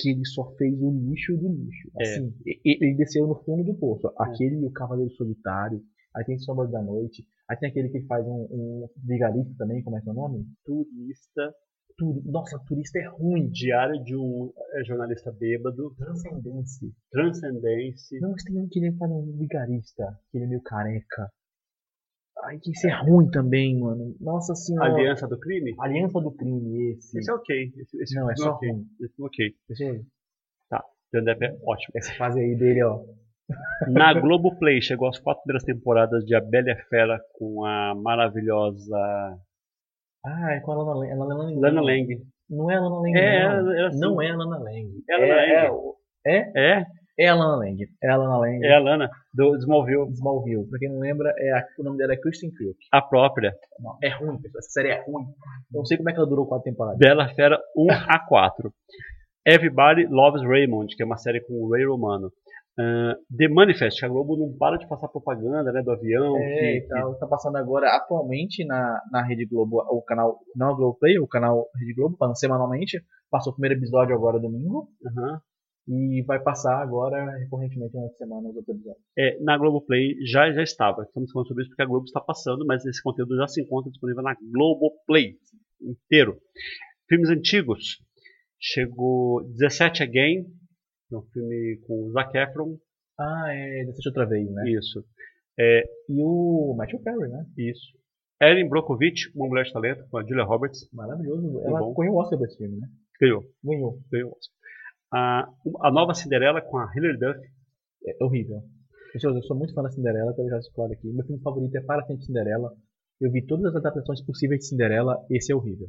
que ele só fez o lixo do lixo. É. Assim, ele desceu no fundo do poço. Aquele e o Cavaleiro Solitário, aí tem Sombra da Noite, aí tem aquele que faz um, um vigarista também, como é que é o nome? Turista. Turi- Nossa, turista é ruim. Diário de um é, jornalista bêbado. Transcendência. Transcendência. Não, mas tem um que ele faz um vigarista, que ele é meio careca. Ai, que isso é ruim também, mano. Nossa senhora. Aliança do Crime? Aliança do crime, esse. Esse é ok. Esse, esse Não, é só ok. ruim. Esse é ok. Esse é- Depp é ótimo. Essa fase aí dele, ó. Na Globoplay chegou as quatro primeiras temporadas de A Bela e Fera com a maravilhosa Ah, é com a Lana Lang. é Lana Lang. Lana Lang. Não é a Lana Lang, É, não. ela- ela sim. não é a Lana Lang. É Lana é, Lang. o- é, É, é a Lana Lang. É a Lana Lang. é a Lana do Smallville. Smallville. Pra quem não lembra, é a- o nome dela é Kristen Kriuk. A própria. Não, É ruim, pessoal. Essa série é ruim. Eu não sei como é que ela durou quatro temporadas. Bela Fera 1 a 4. Everybody Loves Raymond, que é uma série com o Ray Romano. Ah, The Manifest, que a Globo não para de passar propaganda né, do avião. É, que- e tal. Tá passando agora atualmente na, na Rede Globo, o canal, não a Globo Play, o canal Rede Globo, passando semanalmente. Passou o primeiro episódio agora domingo. que- Aham. E vai passar agora recorrentemente na semana os outros episódios. É, na Globoplay já, já estava. Estamos falando sobre isso porque a Globo está passando, mas esse conteúdo já se encontra disponível na Globoplay inteiro. Filmes antigos. Chegou 17 Again, é um filme com o Zac Efron. Ah, é. Deixa outra vez, né? Isso. É, E o Matthew Perry, né? isso. Erin Brockovich, Uma Mulher de Talento, com a Julia Roberts. Maravilhoso. Ela ganhou o Oscar desse filme, né? Ganhou. Ganhou. ganhou. A, a nova Cinderela com a Hilary Duff. É horrível. Pessoas, eu sou muito fã da Cinderela, quero já explicar aqui. Meu filme favorito é Para Sempre Cinderela. Eu vi todas as adaptações possíveis de Cinderela, esse é horrível.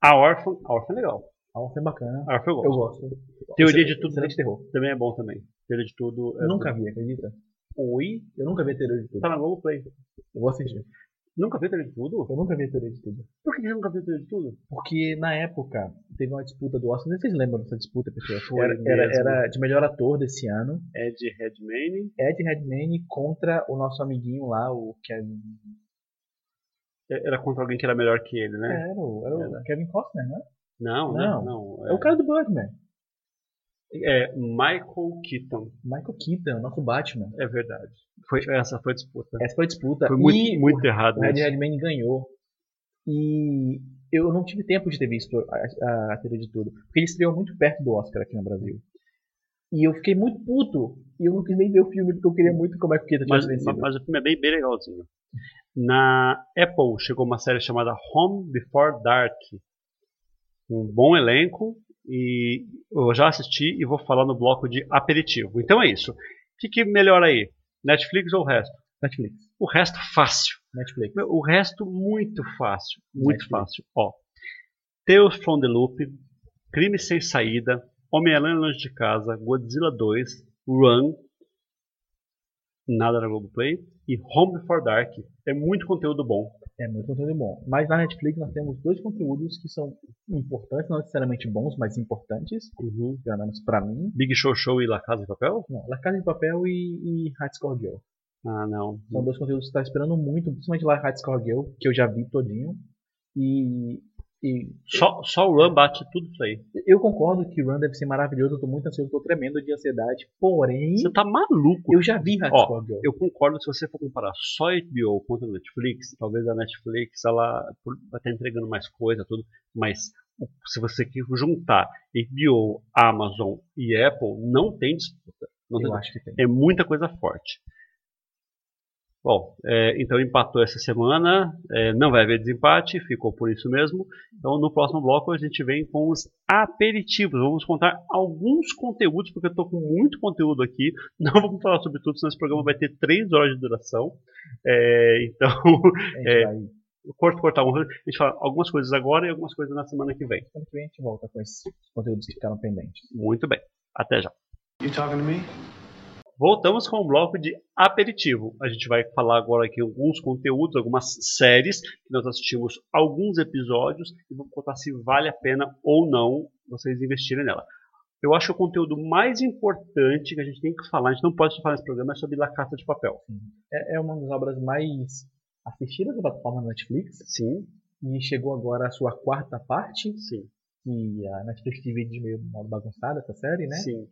A Órfã. A Órfã é legal. A Orfa é bacana. A Órfã eu Eu gosto. gosto. Teoria de tudo Excelente terror. também é bom também. Teoria de tudo. é Nunca vi, acredita? Oi? Eu nunca vi a teoria de tudo. Tá na Globoplay. Eu vou assistir. Nunca viu Teoria de Tudo? Eu nunca vi teoria de tudo. Por que você nunca viu Teoria de Tudo? Porque na época teve uma disputa do Oscar. Não sei se vocês lembram dessa disputa, pessoal. Foi Era, era, era de melhor ator desse ano. Ed Redmayne. Ed Redmayne contra o nosso amiguinho lá, o Kevin. É, Era contra alguém que era melhor que ele, né? Era o, era o Era. Kevin Costner, né? Não, Não. não. não É o cara do Batman. É Michael Keaton. Michael Keaton, nosso Batman. É verdade. Foi, essa foi a disputa. Essa foi a disputa. Foi muito, e muito errado o Ed isso. Redmayne ganhou. E eu não tive tempo de ter visto a, a, a teoria de tudo. Porque ele estreou muito perto do Oscar aqui no Brasil. E eu fiquei muito puto. E eu não quis nem ver o filme porque eu queria muito como é que o Keaton tinha Mas, vencido. mas o filme é bem, bem legalzinho. Na Apple chegou uma série chamada Home Before Dark. Um bom elenco. E eu já assisti e vou falar no bloco de aperitivo. Então é isso. O que, que melhora aí? Netflix ou o resto? Netflix. O resto fácil. Netflix. O resto muito fácil. Muito Netflix. fácil. Ó. Tales from the Loop, Crime Sem Saída, Homem-Aranha Longe de Casa, Godzilla 2, Run, nada na Globoplay, e Home Before Dark. É muito conteúdo bom. É muito conteúdo bom. Mas na Netflix nós temos dois conteúdos que são importantes, não necessariamente bons, mas importantes. Pelo menos pra mim. Big Show Show e La Casa de Papel? Não, La Casa de Papel e, e High Score Girl. Ah, não. São dois conteúdos que você está esperando muito, principalmente lá High Score Girl, que eu já vi todinho. E E Só, só o Run bate tudo isso aí. eu concordo que Run deve ser maravilhoso, eu tô muito ansioso, tô tremendo de ansiedade. Porém, Você tá maluco. eu já vi Score Girl. Eu concordo se você for comparar só a HBO contra a Netflix, talvez a Netflix ela vai estar entregando mais coisa, tudo, mas se você quer juntar HBO, Amazon e Apple, não tem disputa. Não Eu tem- acho que tem. É muita coisa forte. Bom, é, então empatou essa semana, é, não vai haver desempate, ficou por isso mesmo. Então no próximo bloco a gente vem com os aperitivos. Vamos contar alguns conteúdos, porque eu estou com muito conteúdo aqui. Não vamos falar sobre tudo, senão esse programa vai ter 3 horas de duração. É, então, é. corto, cortar. um- A gente fala algumas coisas agora e algumas coisas na semana que vem. Semana que vem a gente volta com esses conteúdos que ficaram pendentes. Muito bem, até já. You talking to me? Voltamos com o bloco de aperitivo. A gente vai falar agora aqui alguns conteúdos, algumas séries que nós assistimos alguns episódios e vamos contar se vale a pena ou não vocês investirem nela. Eu acho que o conteúdo mais importante que a gente tem que falar, a gente não pode só falar nesse programa, é sobre La Casa de Papel. É, é uma das obras mais assistidas da plataforma Netflix Sim, e chegou agora a sua quarta parte, sim, que a Netflix divide de meio modo bagunçado essa série, né? sim.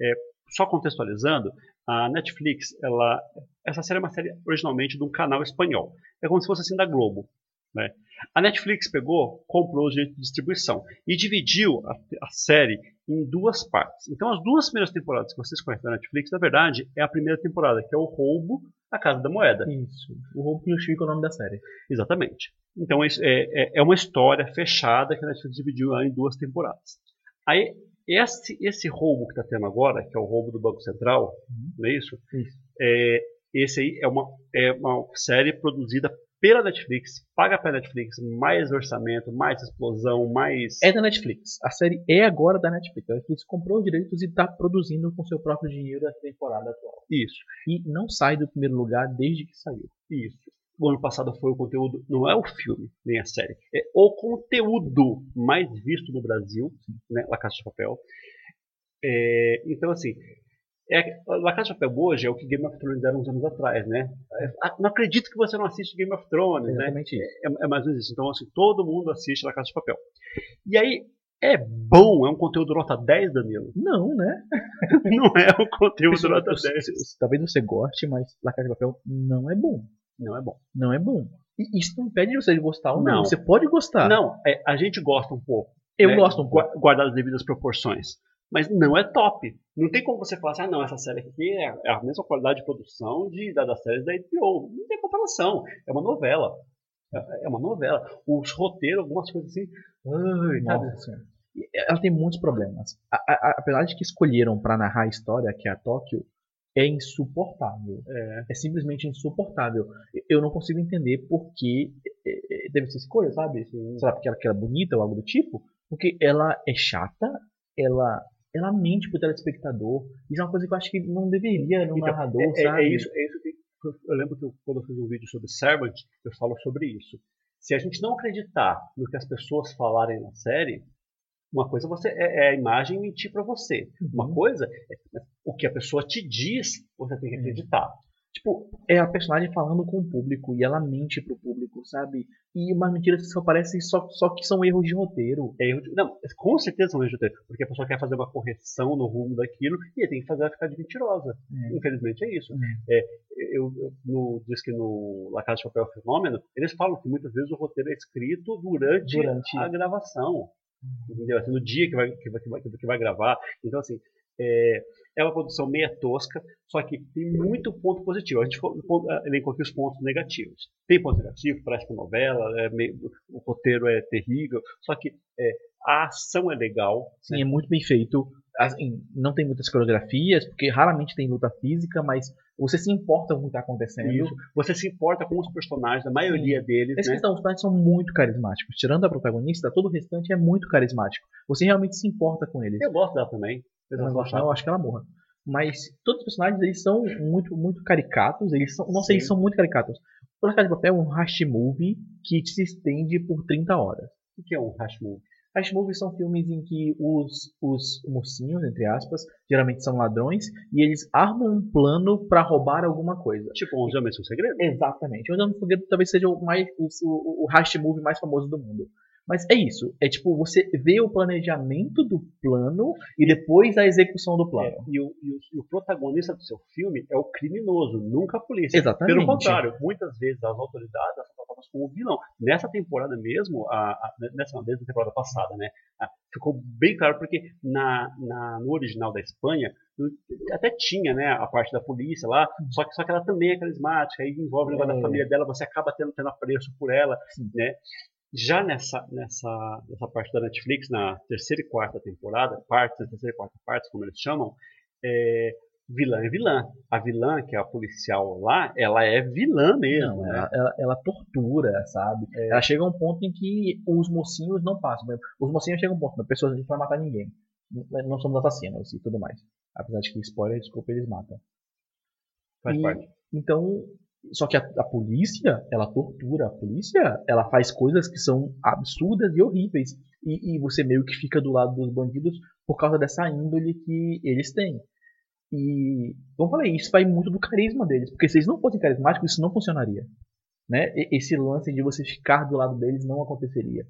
É, só contextualizando, a Netflix, ela, essa série é uma série originalmente de um canal espanhol. É como se fosse assim da Globo. Né? A Netflix pegou, comprou os direitos de distribuição e dividiu a, a série em duas partes. Então, as duas primeiras temporadas que vocês conhecem da Netflix, na verdade, é a primeira temporada, que é o roubo da Casa da Moeda. Isso. O roubo que justifica o nome da série. Exatamente. Então, é, é, é uma história fechada que a Netflix dividiu em duas temporadas. Aí, esse, esse roubo que está tendo agora, que é o roubo do Banco Central, não é isso? Isso. É, esse aí é uma, é uma série produzida pela Netflix, paga pela Netflix, mais orçamento, mais explosão, mais. É da Netflix. A série é agora da Netflix. A Netflix comprou os direitos e está produzindo com seu próprio dinheiro a temporada atual. Isso, E não sai do primeiro lugar desde que saiu. isso. O ano passado foi o conteúdo, não é o filme, nem a série, é o conteúdo mais visto no Brasil, né? La Casa de Papel. É, então, assim, é, La Casa de Papel hoje é o que Game of Thrones era uns anos atrás, né? É, não acredito que você não assiste Game of Thrones, né? Exatamente isso. É, é mais ou menos isso. Então, assim, todo mundo assiste La Casa de Papel. E aí, é bom, é um conteúdo nota 10, Danilo? Não, né? Não é um conteúdo nota eu- 10. eu- Talvez você goste, mas La Casa de Papel não é bom. Não é bom. Não é bom. E isso não impede você de gostar ou não. Não. Você pode gostar. Não, é, a gente gosta um pouco. Eu né, gosto um pouco. gua- Guardar as devidas proporções. Mas não é top. Não tem como você falar assim, ah, não, essa série aqui é é a mesma qualidade de produção de, da, das séries da HBO. Não tem comparação. É uma novela. É, é uma novela. Os roteiros, algumas coisas assim. Ai, sabe? Nossa Ela tem muitos problemas. A- a- apesar de que escolheram pra narrar a história, que é a Tóquio, é insuportável. É, É simplesmente insuportável. Eu não consigo entender por que é, é, deve ser escolha, sabe? Será porque ela, que ela é bonita ou algo do tipo? Porque ela é chata, ela, ela mente pro telespectador. Isso é uma coisa que eu acho que não deveria no Então, narrador, é, é- sabe? é isso, é isso que eu lembro que eu- quando eu fiz um vídeo sobre Servant, eu falo sobre isso. Se a gente não acreditar no que as pessoas falarem na série, uma coisa você é, é a imagem mentir para você. Uma Uhum. coisa é o que a pessoa te diz, você tem que acreditar. Tipo, é a personagem falando com o público e ela mente pro público, sabe? E umas mentiras que só parecem só, só que são erros de roteiro. É erro de- não, com certeza é um erro de roteiro, porque a pessoa quer fazer uma correção no rumo daquilo e tem que fazer ela ficar de mentirosa. É. Infelizmente é isso. Uhum. É, eu, eu- no, diz que no La Casa de Papel Fenômeno, eles falam que muitas vezes o roteiro é escrito durante, Durante- a gravação. Entendeu? Assim, no dia que vai, que, vai, que, vai, que vai gravar. Então, assim, é, é uma produção meia tosca, só que tem muito ponto positivo. A gente fo- elencou aqui os pontos negativos. Tem ponto negativo, parece que é novela, é meio- o roteiro é terrível, só que é, a ação é legal. Sim, é muito bem feito. Assim, não tem muitas coreografias, porque raramente tem luta física, mas você se importa com o que está acontecendo. Isso. Você se importa com os personagens, a maioria deles, Essa né? questão, os personagens são muito carismáticos. Tirando a protagonista, todo o restante é muito carismático. Você realmente se importa com eles. Eu gosto dela também. Eu Eu não gosto não, eu acho que ela morra. Mas todos os personagens, eles são muito, muito caricatos. Eles são, nossa, Sim. eles são muito caricatos. O Casa de Papel é um hash movie que se estende por 30 horas. O que é um hash movie? Hash movies são filmes em que os, os mocinhos, entre aspas, geralmente são ladrões, e eles armam um plano para roubar alguma coisa. Tipo, 11 Homens com Segredo? Exatamente. O Homem do Foguete talvez seja o, mais, o, o, o hash movie mais famoso do mundo. Mas é isso. É tipo, você vê o planejamento do plano e depois a execução do plano. É, e, o, e, o, e, o, protagonista do seu filme é o criminoso, nunca a polícia. Exatamente. Pelo contrário, muitas vezes as autoridades são tratadas como vilão. Nessa temporada mesmo, a, a, nessa desde a temporada passada, né? A, ficou bem claro porque na, na, no original da Espanha até tinha né, a parte da polícia lá, só que, só que ela também é carismática, aí envolve o negócio é. da família dela, você acaba tendo, tendo apreço por ela, né? Já nessa, nessa, nessa parte da Netflix, na terceira e quarta temporada, partes, na terceira e quarta parte, como eles chamam, é, vilã é vilã. A vilã, que é a policial lá, ela é vilã mesmo. Não, né? ela, ela, ela, tortura, sabe? É. Ela chega a um ponto em que os mocinhos não passam. Os mocinhos chegam a um ponto, a pessoa não vai matar ninguém. Não somos assassinos e tudo mais. Apesar de que, spoiler, desculpa, eles matam. Faz e, parte. Então, só que a, a, polícia, ela tortura. A polícia, ela faz coisas que são absurdas e horríveis. E, e, você meio que fica do lado dos bandidos por causa dessa índole que eles têm. E, como eu falei, isso vai muito do carisma deles. Porque se eles não fossem carismáticos, isso não funcionaria. Né? Esse lance de você ficar do lado deles não aconteceria.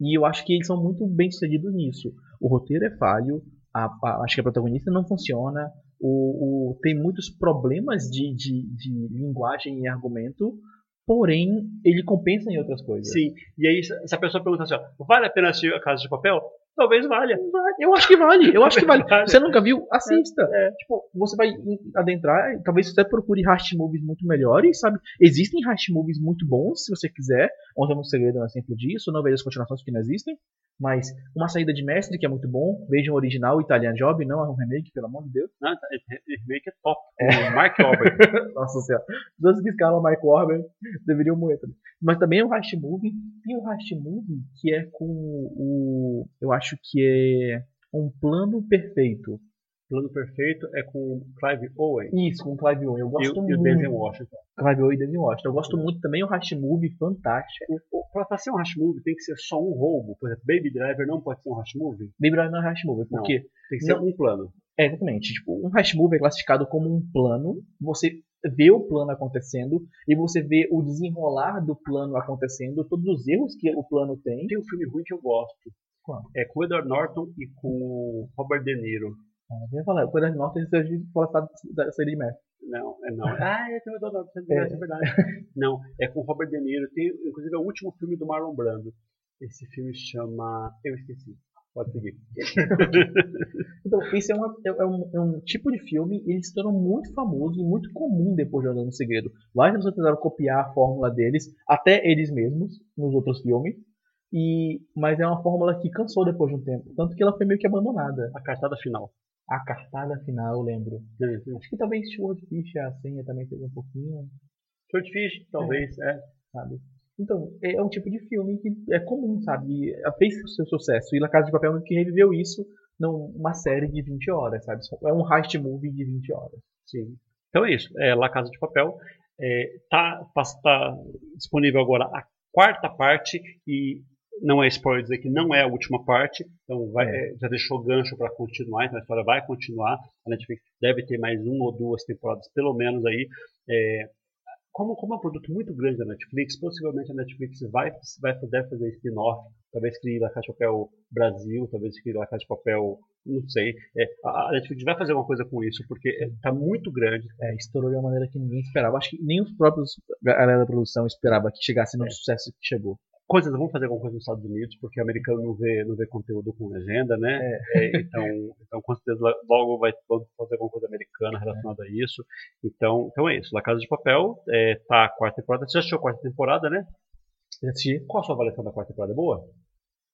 E eu acho que eles são muito bem sucedidos nisso. O roteiro é falho, a, a, acho que a protagonista não funciona, o, o, tem muitos problemas de, de, de linguagem e argumento, porém ele compensa em outras coisas. Sim, e aí se a pessoa pergunta assim, ó, vale a pena assistir a Casa de Papel? Talvez valha. Eu acho que vale. Eu acho que vale. Você nunca viu? Assista. É, é. Tipo, você vai adentrar, talvez você procure Heist Movies muito melhores, sabe? Existem Heist Movies muito bons, se você quiser. Ontem é um segredo é um exemplo disso. Não vejo as continuações que não existem. Mas uma saída de mestre, que é muito bom. Vejam o original Italian Job, não é um remake, pelo amor de Deus. Não, tá, remake é top. É. Mark Wahlberg. Nossa senhora. Todos que escalam Mark Wahlberg deveriam morrer também. Mas também é um Heist Movie. Tem um Heist Movie que é com o... Eu acho que é um plano perfeito. Plano Perfeito é com Clive Owen. Isso, com Clive Owen. Eu gosto e, muito. E o Denzel Washington. Clive Owen e Denzel Washington. Eu gosto muito também. O Hash Movie, fantástico. Pra ser um Hash Movie tem que ser só um roubo. Por exemplo, Baby Driver não pode ser um Hash Movie? Baby Driver não é Hash Movie. Por quê? Tem que ser não, um plano. É, exatamente. Tipo, um Hash Movie é classificado como um plano. Você vê o plano acontecendo e você vê o desenrolar do plano acontecendo, todos os erros que o plano tem. Tem um filme ruim que eu gosto. Qual? É com o Edward Norton e com o Robert De Niro. Ah, eu ia falar, nota seja de falar da série mestre. Não, é não. Ah, é, tem o Donald, é, é verdade. não, é com Robert De Niro. Tem, inclusive, é o último filme do Marlon Brando. Esse filme chama. Eu esqueci. Pode seguir. então, esse é, uma, é, é, um, é, um, tipo de filme e ele se tornou muito famoso e muito comum depois de Andando no Segredo. Várias pessoas tentaram copiar a fórmula deles, até eles mesmos, nos outros filmes. E, mas é uma fórmula que cansou depois de um tempo. Tanto que ela foi meio que abandonada. A cartada final. A cartada final, eu lembro. Sim. Acho que talvez Swordfish, a senha também teve um pouquinho. Swordfish, talvez, é. é. Sabe? Então, é um tipo de filme que é comum, sabe? Fez o seu sucesso. E La Casa de Papel que reviveu isso numa série de 20 horas, sabe? É um heist movie de 20 horas. Sim. Então é isso. É La Casa de Papel. É, tá, tá, tá disponível agora a quarta parte e não é spoiler dizer que não é a última parte, então vai, é. é já deixou gancho para continuar, então a história vai continuar. A Netflix deve ter mais uma ou duas temporadas, pelo menos aí. É, como, como é um produto muito grande da Netflix, possivelmente a Netflix vai, vai poder fazer spin-off, talvez crie La Casa de Papel Brasil, talvez crie La Casa de Papel, não sei. É, a Netflix vai fazer alguma coisa com isso, porque está muito grande. É, estourou de uma maneira que ninguém esperava. Acho que nem os próprios galera da produção esperava que chegasse no é. sucesso que chegou coisas, vamos fazer alguma coisa nos Estados Unidos, porque o americano não vê, não vê conteúdo com legenda, né? É. É, então, então, com certeza, logo vai fazer alguma coisa americana relacionada a isso. Então, então é isso. La Casa de Papel é, tá a quarta temporada. Você já assistiu a quarta temporada, né? Assisti. Qual a sua avaliação da quarta temporada? É boa?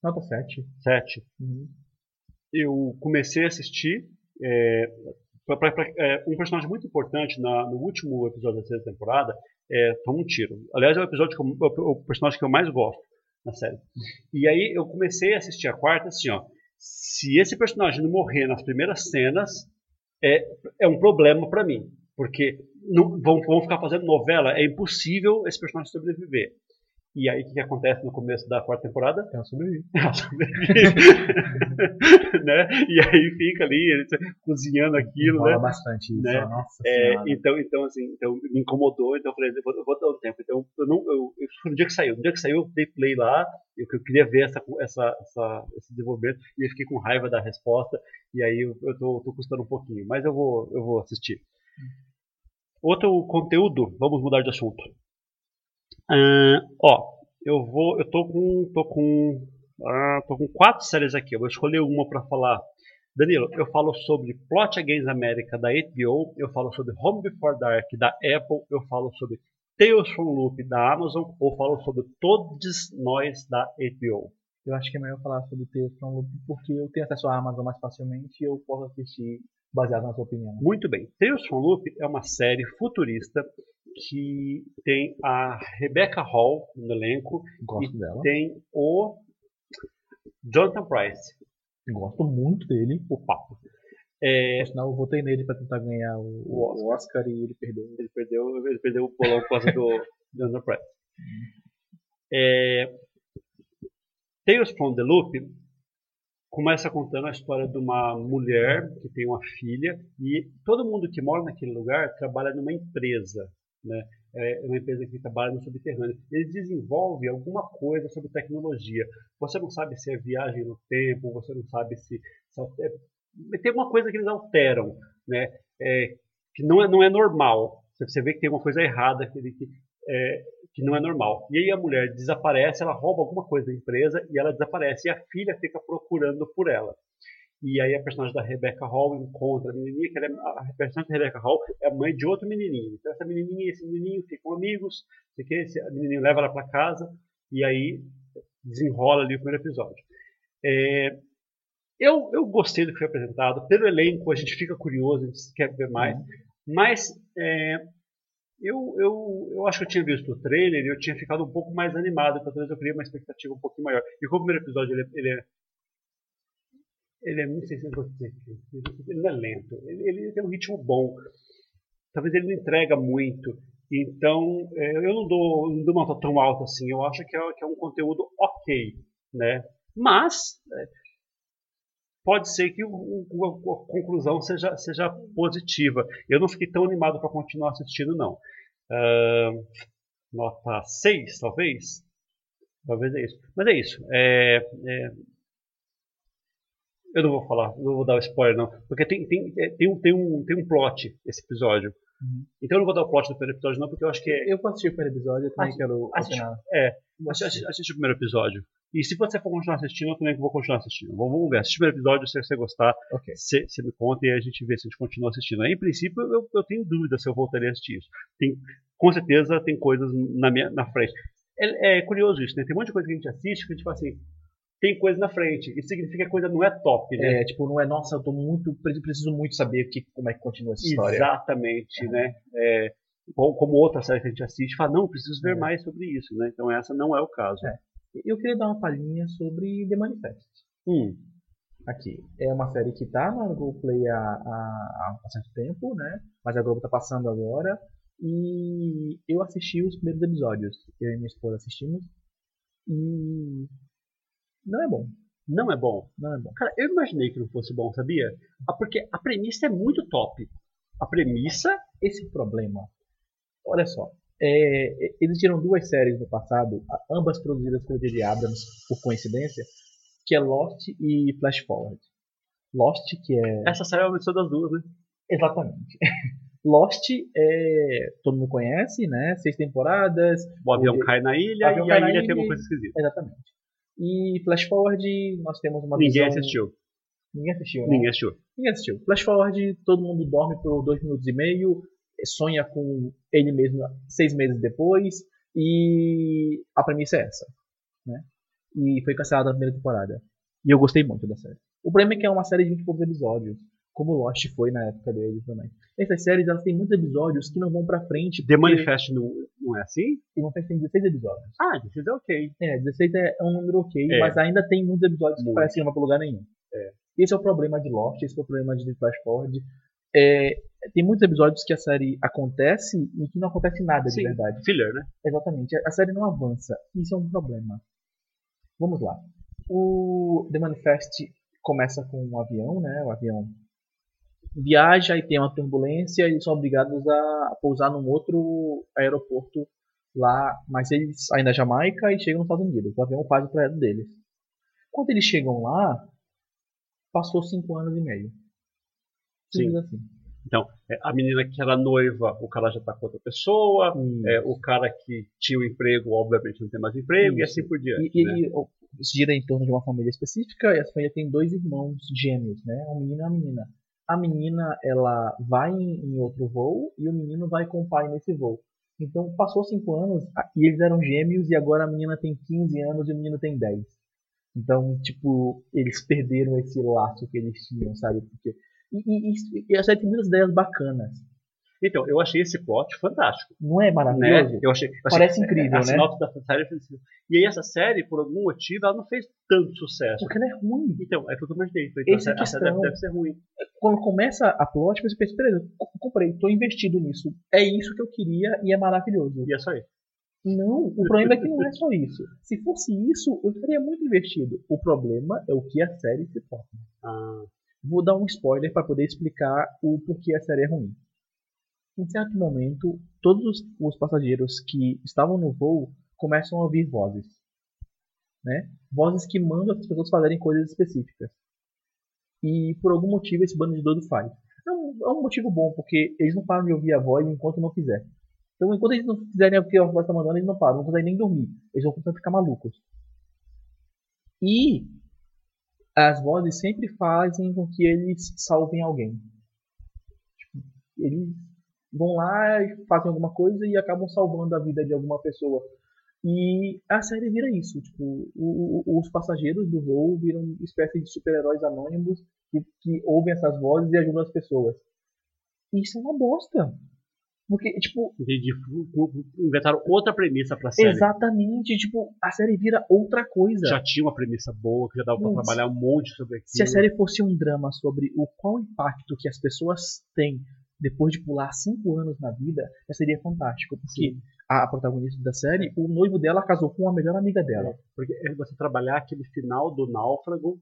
Nota 7. 7. Uhum. Eu comecei a assistir. É, pra, pra, pra, é, um personagem muito importante na, no último episódio da sexta temporada é, toma um tiro. Aliás, é o episódio que eu, o, o personagem que eu mais gosto na série. E aí eu comecei a assistir a quarta assim, ó. Se esse personagem não morrer nas primeiras cenas, é, é um problema para mim. Porque não, vão, vão ficar fazendo novela, é impossível esse personagem sobreviver. E aí, o que, que acontece no começo da quarta temporada? Ela sobrevive. Ela sobrevive. né? E aí fica ali, ele cozinhando aquilo, né? bastante isso. Né? Nossa É, então, então, assim, então, me incomodou, então eu falei, eu vou, eu vou dar um tempo. Então, eu não, eu, eu, no dia que saiu, no dia que saiu, eu dei play lá, eu, eu queria ver essa, essa, essa, esse desenvolvimento, e eu fiquei com raiva da resposta, e aí eu, eu tô, tô custando um pouquinho, mas eu vou, eu vou assistir. Outro conteúdo, vamos mudar de assunto. Ah, ó, eu vou, eu tô com, tô com, ah, tô com quatro séries aqui. Eu vou escolher uma para falar. Danilo, eu falo sobre Plot Against America da HBO, eu falo sobre Home Before Dark da Apple, eu falo sobre Tales from Loop da Amazon, ou falo sobre Todos Nós da HBO. Eu acho que é melhor falar sobre Tales from Loop porque eu tenho acesso à Amazon mais facilmente e eu posso assistir baseado na sua opinião. Muito bem. Tales from Loop é uma série futurista que tem a Rebecca Hall no elenco Gosto dela. tem o Jonathan Price, Gosto muito dele. o papo. É, Por eu votei nele pra tentar ganhar o, O o Oscar e ele perdeu. ele perdeu, ele perdeu o bolão por causa do Jonathan Price. É, Tales from the Loop começa contando a história de uma mulher que tem uma filha e todo mundo que mora naquele lugar trabalha numa empresa, né? É uma empresa que trabalha no subterrâneo. Eles desenvolvem alguma coisa sobre tecnologia. Você não sabe se é viagem no tempo, você não sabe se, se é, tem alguma coisa que eles alteram, né? É, que não é, não é normal. Você vê que tem uma coisa errada que, que, é, que não é normal. E aí a mulher desaparece, ela rouba alguma coisa da empresa e ela desaparece. E a filha fica procurando por ela. E aí a personagem da Rebecca Hall encontra a menininha, que ela é, a personagem da Rebecca Hall é a mãe de outro menininho. Então essa menininha e esse menininho ficam amigos, sei que, esse menininho leva ela para casa e aí desenrola ali o primeiro episódio. É, eu, eu gostei do que foi apresentado. Pelo elenco, a gente fica curioso, a gente quer ver mais. Mas é, eu, eu, eu acho que eu tinha visto o trailer e eu tinha ficado um pouco mais animado. Então, talvez eu criei uma expectativa um pouquinho maior. E como o primeiro episódio ele, é- ele é. Ele é muito. sei se eu vou dizer, Ele não é lento. Ele, ele tem um ritmo bom. Talvez ele não entrega muito. Então, é, eu não dou, não dou uma nota tão alta assim. Eu acho que é, que é um conteúdo ok. Né? Mas. é, pode ser que o- o- a conclusão seja, seja positiva. Eu não fiquei tão animado para continuar assistindo, não. Ah, nota 6, talvez? Talvez é isso. Mas é isso. É, é, eu não vou falar, não vou dar spoiler, não. Porque tem, tem, é, tem, um, tem, um, tem um plot esse episódio. Uhum. Então eu não vou dar o plot do primeiro episódio, não, porque eu acho que é. Eu vou assistir o primeiro episódio, eu também Assi- quero. É, assiste o primeiro episódio. E se você for continuar assistindo, eu também vou continuar assistindo. Vamos, vamos ver. Assiste o primeiro episódio, se você gostar, você me conta e a gente vê se a gente continua assistindo. Aí, em princípio, eu, eu tenho dúvida se eu voltaria a assistir isso. Tem, com certeza tem coisas na, minha, na frente. É, é curioso isso, né? Tem um monte de coisa que a gente assiste que a gente fala assim, tem coisa na frente. Isso significa que a coisa não é top, né? É, tipo, não é, nossa, eu tô muito, pre- preciso muito saber que, como é que continua essa história. Exatamente, né? É, como, como outra série que a gente assiste, fala, não, preciso ver É. mais sobre isso, né? Então essa não é o caso. É. Eu queria dar uma palhinha sobre The Manifest. Hum, Aqui. É uma série que tá na Globoplay há, há, há certo tempo, né? Mas a Globo tá passando agora. E eu assisti os primeiros episódios. Eu e minha esposa assistimos. E. Não é bom. não é bom. Não é bom. Cara, eu imaginei que não fosse bom, sabia? Ah, Porque a premissa é muito top. A premissa Esse problema. Olha só. É, existiram duas séries no passado, ambas produzidas pelo J.J. Abrams, por coincidência, que é Lost e Flash Forward. Lost, que é. Essa série é uma mistura das duas, né? Exatamente. Lost é. Todo mundo conhece, né? Seis temporadas. O avião O- cai na ilha avião e a ilha tem uma coisa esquisita. Exatamente. E Flash Forward, nós temos uma Ninguém visão. assistiu. Ninguém assistiu, né? Ninguém assistiu. Ninguém assistiu. Flash Forward, todo mundo dorme por dois minutos e meio, sonha com ele mesmo seis meses depois, e a premissa é essa. Né? E foi cancelada a primeira temporada. E eu gostei muito da série. O problema é que é uma série de 20 e poucos episódios, como Lost foi na época dele também. Essas séries elas têm muitos episódios que não vão pra frente. The porque Manifest não, não é assim? Tem uma tem 16 episódios. Ah, isso é ok. É, 16 é um número ok, É. mas ainda tem muitos episódios que Muito. parecem que não vão pra lugar nenhum. É. Esse é o problema de Lost, esse é o problema de Flash Forward. é, tem muitos episódios que a série acontece e que não acontece nada Sim, de verdade. filler, né? Exatamente. A série não avança. Isso é um problema. Vamos lá. O The Manifest começa com um avião, né? O avião viaja e tem uma turbulência e eles são obrigados a pousar num outro aeroporto lá, mas eles saem da Jamaica e chegam nos Estados Unidos. O avião faz o trajeto deles. Quando eles chegam lá, passou cinco anos e meio. Simples assim. Então, é, a menina que era noiva, o cara já tá com outra pessoa, é, o cara que tinha o emprego, obviamente não tem mais emprego, e Isso. assim por diante. E, né? e gira em torno de uma família específica e essa família tem dois irmãos gêmeos, né? Um menino e uma menina. A menina, ela vai em, outro voo e o menino vai com o pai nesse voo. Então, passou cinco anos a- e eles eram gêmeos e agora a menina tem 15 anos e o menino tem 10. Então, tipo, eles perderam esse laço que eles tinham, sabe? Porque... E, e, e- a série tem muitas ideias bacanas. Então, eu achei esse plot fantástico. Não é Né? maravilhoso? Eu achei, eu achei- Parece incrível, a né? da série foi assim. E aí essa série, por algum motivo, ela não fez tanto sucesso. Porque ela é ruim. Então, é o que eu. Falei, então, Essa é a série deve, deve ser ruim. quando começa a plot, você pensa, beleza, co- comprei, tô investido nisso. É isso que eu queria e é maravilhoso. E é só isso. Não, o problema é que não é só isso. Se fosse isso, eu estaria muito investido. O problema é o que a série se torna. Ah, Vou dar um spoiler para poder explicar o porquê a série é ruim. Em certo momento, todos os- os passageiros que estavam no voo começam a ouvir vozes. Né? Vozes que mandam as pessoas fazerem coisas específicas. E por algum motivo esse bando de doido faz. É um, é motivo bom, porque eles não param de ouvir a voz enquanto não fizer. Então enquanto eles não fizerem o que a voz está mandando, eles não param, não conseguem nem dormir. Eles vão começar a ficar malucos. E as vozes sempre fazem com que eles salvem alguém. Tipo, eles vão lá fazem alguma coisa e acabam salvando a vida de alguma pessoa. E a série vira isso, tipo, o- o- os passageiros do voo viram uma espécie de super-heróis anônimos que, que ouvem essas vozes e ajudam as pessoas. Isso é uma bosta. Porque, tipo, entendi. Inventaram outra premissa pra série. exatamente, tipo, a série vira outra coisa. Já tinha uma premissa boa, que já dava pra Nossa. trabalhar um monte sobre aquilo. Se a série fosse um drama sobre o qual impacto que as pessoas têm depois de pular cinco anos na vida, já seria fantástico. Porque a protagonista da série, o noivo dela casou com a melhor amiga dela. Porque é você trabalhar aquele final do náufrago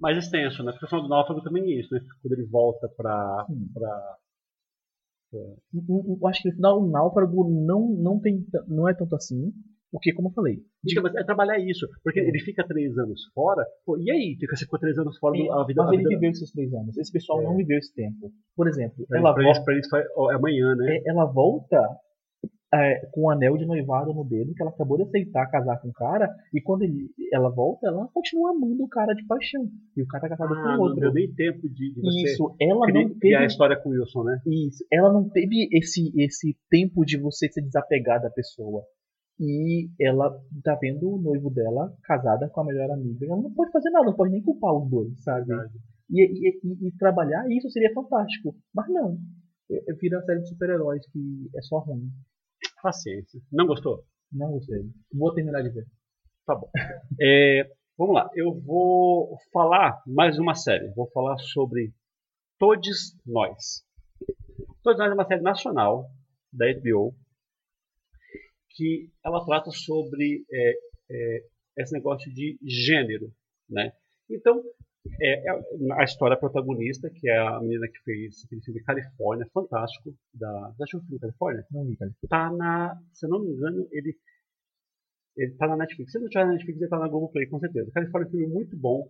mais extenso, né? Porque o final do náufrago também é isso, né? Quando ele volta pra. Sim. pra Eu- acho que no final o náufrago não, não, tem, não é tanto assim. Porque, como eu falei, Então, mas é trabalhar isso. Porque ele fica três anos fora. Pô, e aí? Fica ficou três anos fora do, a vida mas a ele vida- viveu esses três anos. Esse pessoal É. não viveu esse tempo. Por exemplo, Pra, ela, volta, eles, eles é amanhã, né? é, ela volta é, com o anel de noivado no dedo, que ela acabou de aceitar casar com o cara, e quando ele, ela volta, ela continua amando o cara de paixão. E o cara tá casado Ah, com não outro. deu nem tempo de, de você Isso, ela não criar a teve. história com o Wilson, né? Isso, ela não teve esse, esse tempo de você se desapegar da pessoa. E ela tá vendo o noivo dela casada com a melhor amiga. Ela não pode fazer nada, não pode nem culpar os dois, sabe? E, e, e- e trabalhar isso seria fantástico. Mas não. É- é- Vira série de super-heróis que é só ruim. Paciência. Não gostou? Não gostei. Vou terminar de ver. Tá bom. É, vamos lá. Eu vou falar mais uma série. Vou falar sobre Todos Nós. Todos Nós é uma série nacional da HBO que ela trata sobre é, é, esse negócio de gênero, né? Então, é, é a história protagonista, que é a menina que fez aquele filme Califórnia, fantástico, da... Já assistiu o filme Califórnia? Não vi, cara. tá na, se eu não me engano, ele ele tá na Netflix. Se não tiver na Netflix, ele tá na Globoplay, com certeza. Califórnia é um filme muito bom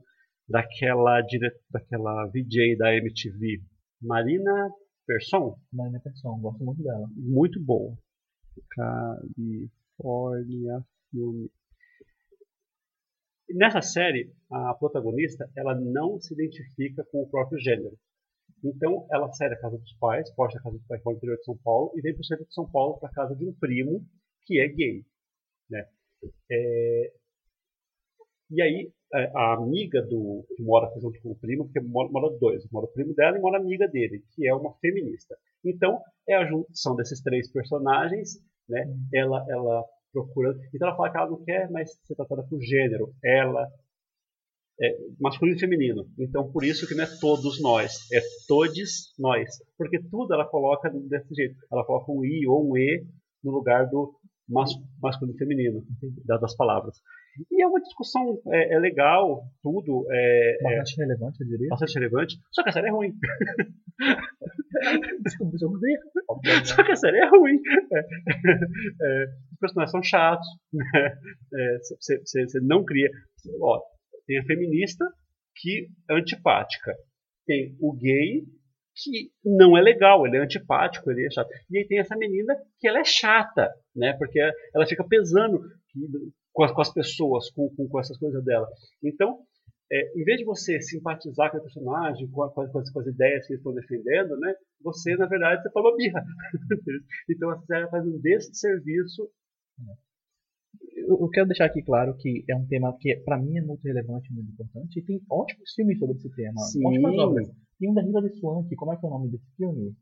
daquela dire... daquela VJ da MTV, Marina Persson, Marina Persson, gosto muito dela. muito boa. Califórnia filme. Nessa série, a protagonista, ela não se identifica com o próprio gênero. Então, ela sai da casa dos pais, foge da casa dos pais para o interior de São Paulo e vem para o centro de São Paulo para a casa de um primo que é gay. Né? É, E aí, a amiga do que mora junto com o primo, porque mora, mora dois, mora o primo dela e mora a amiga dele, que é uma feminista. Então, é a junção desses três personagens, né? Ela, ela procura. Então, ela fala que ela não quer mais ser tratada por gênero. Ela é masculino e feminino. Então, por isso que não é todos nós, é todes nós. Porque tudo ela coloca desse jeito. Ela coloca um i ou um e no lugar do mas, masculino e feminino, das palavras. E é uma discussão é, é legal, tudo. É, bastante é, relevante, eu diria. Bastante relevante. Só que a série é ruim. Só que a série é ruim. É, é, os personagens são chatos. Você né? não cria. Ó, tem a feminista que é antipática. Tem o gay que não é legal, ele é antipático, ele é chato. E aí tem essa menina que ela é chata, né? Porque ela fica pesando com as, com as pessoas, com, com, com, essas coisas dela. Então, é, em vez de você simpatizar com o personagem, com, com, as, com, as, ideias que eles estão defendendo, né? Você, na verdade, você toma birra. então, a série faz um desserviço eu quero deixar aqui claro que é um tema que para mim é muito relevante, muito importante, e tem ótimos filmes sobre esse tema, Sim. ótimas obras. Tem um da Hilary Swank, como é que é o nome desse filme?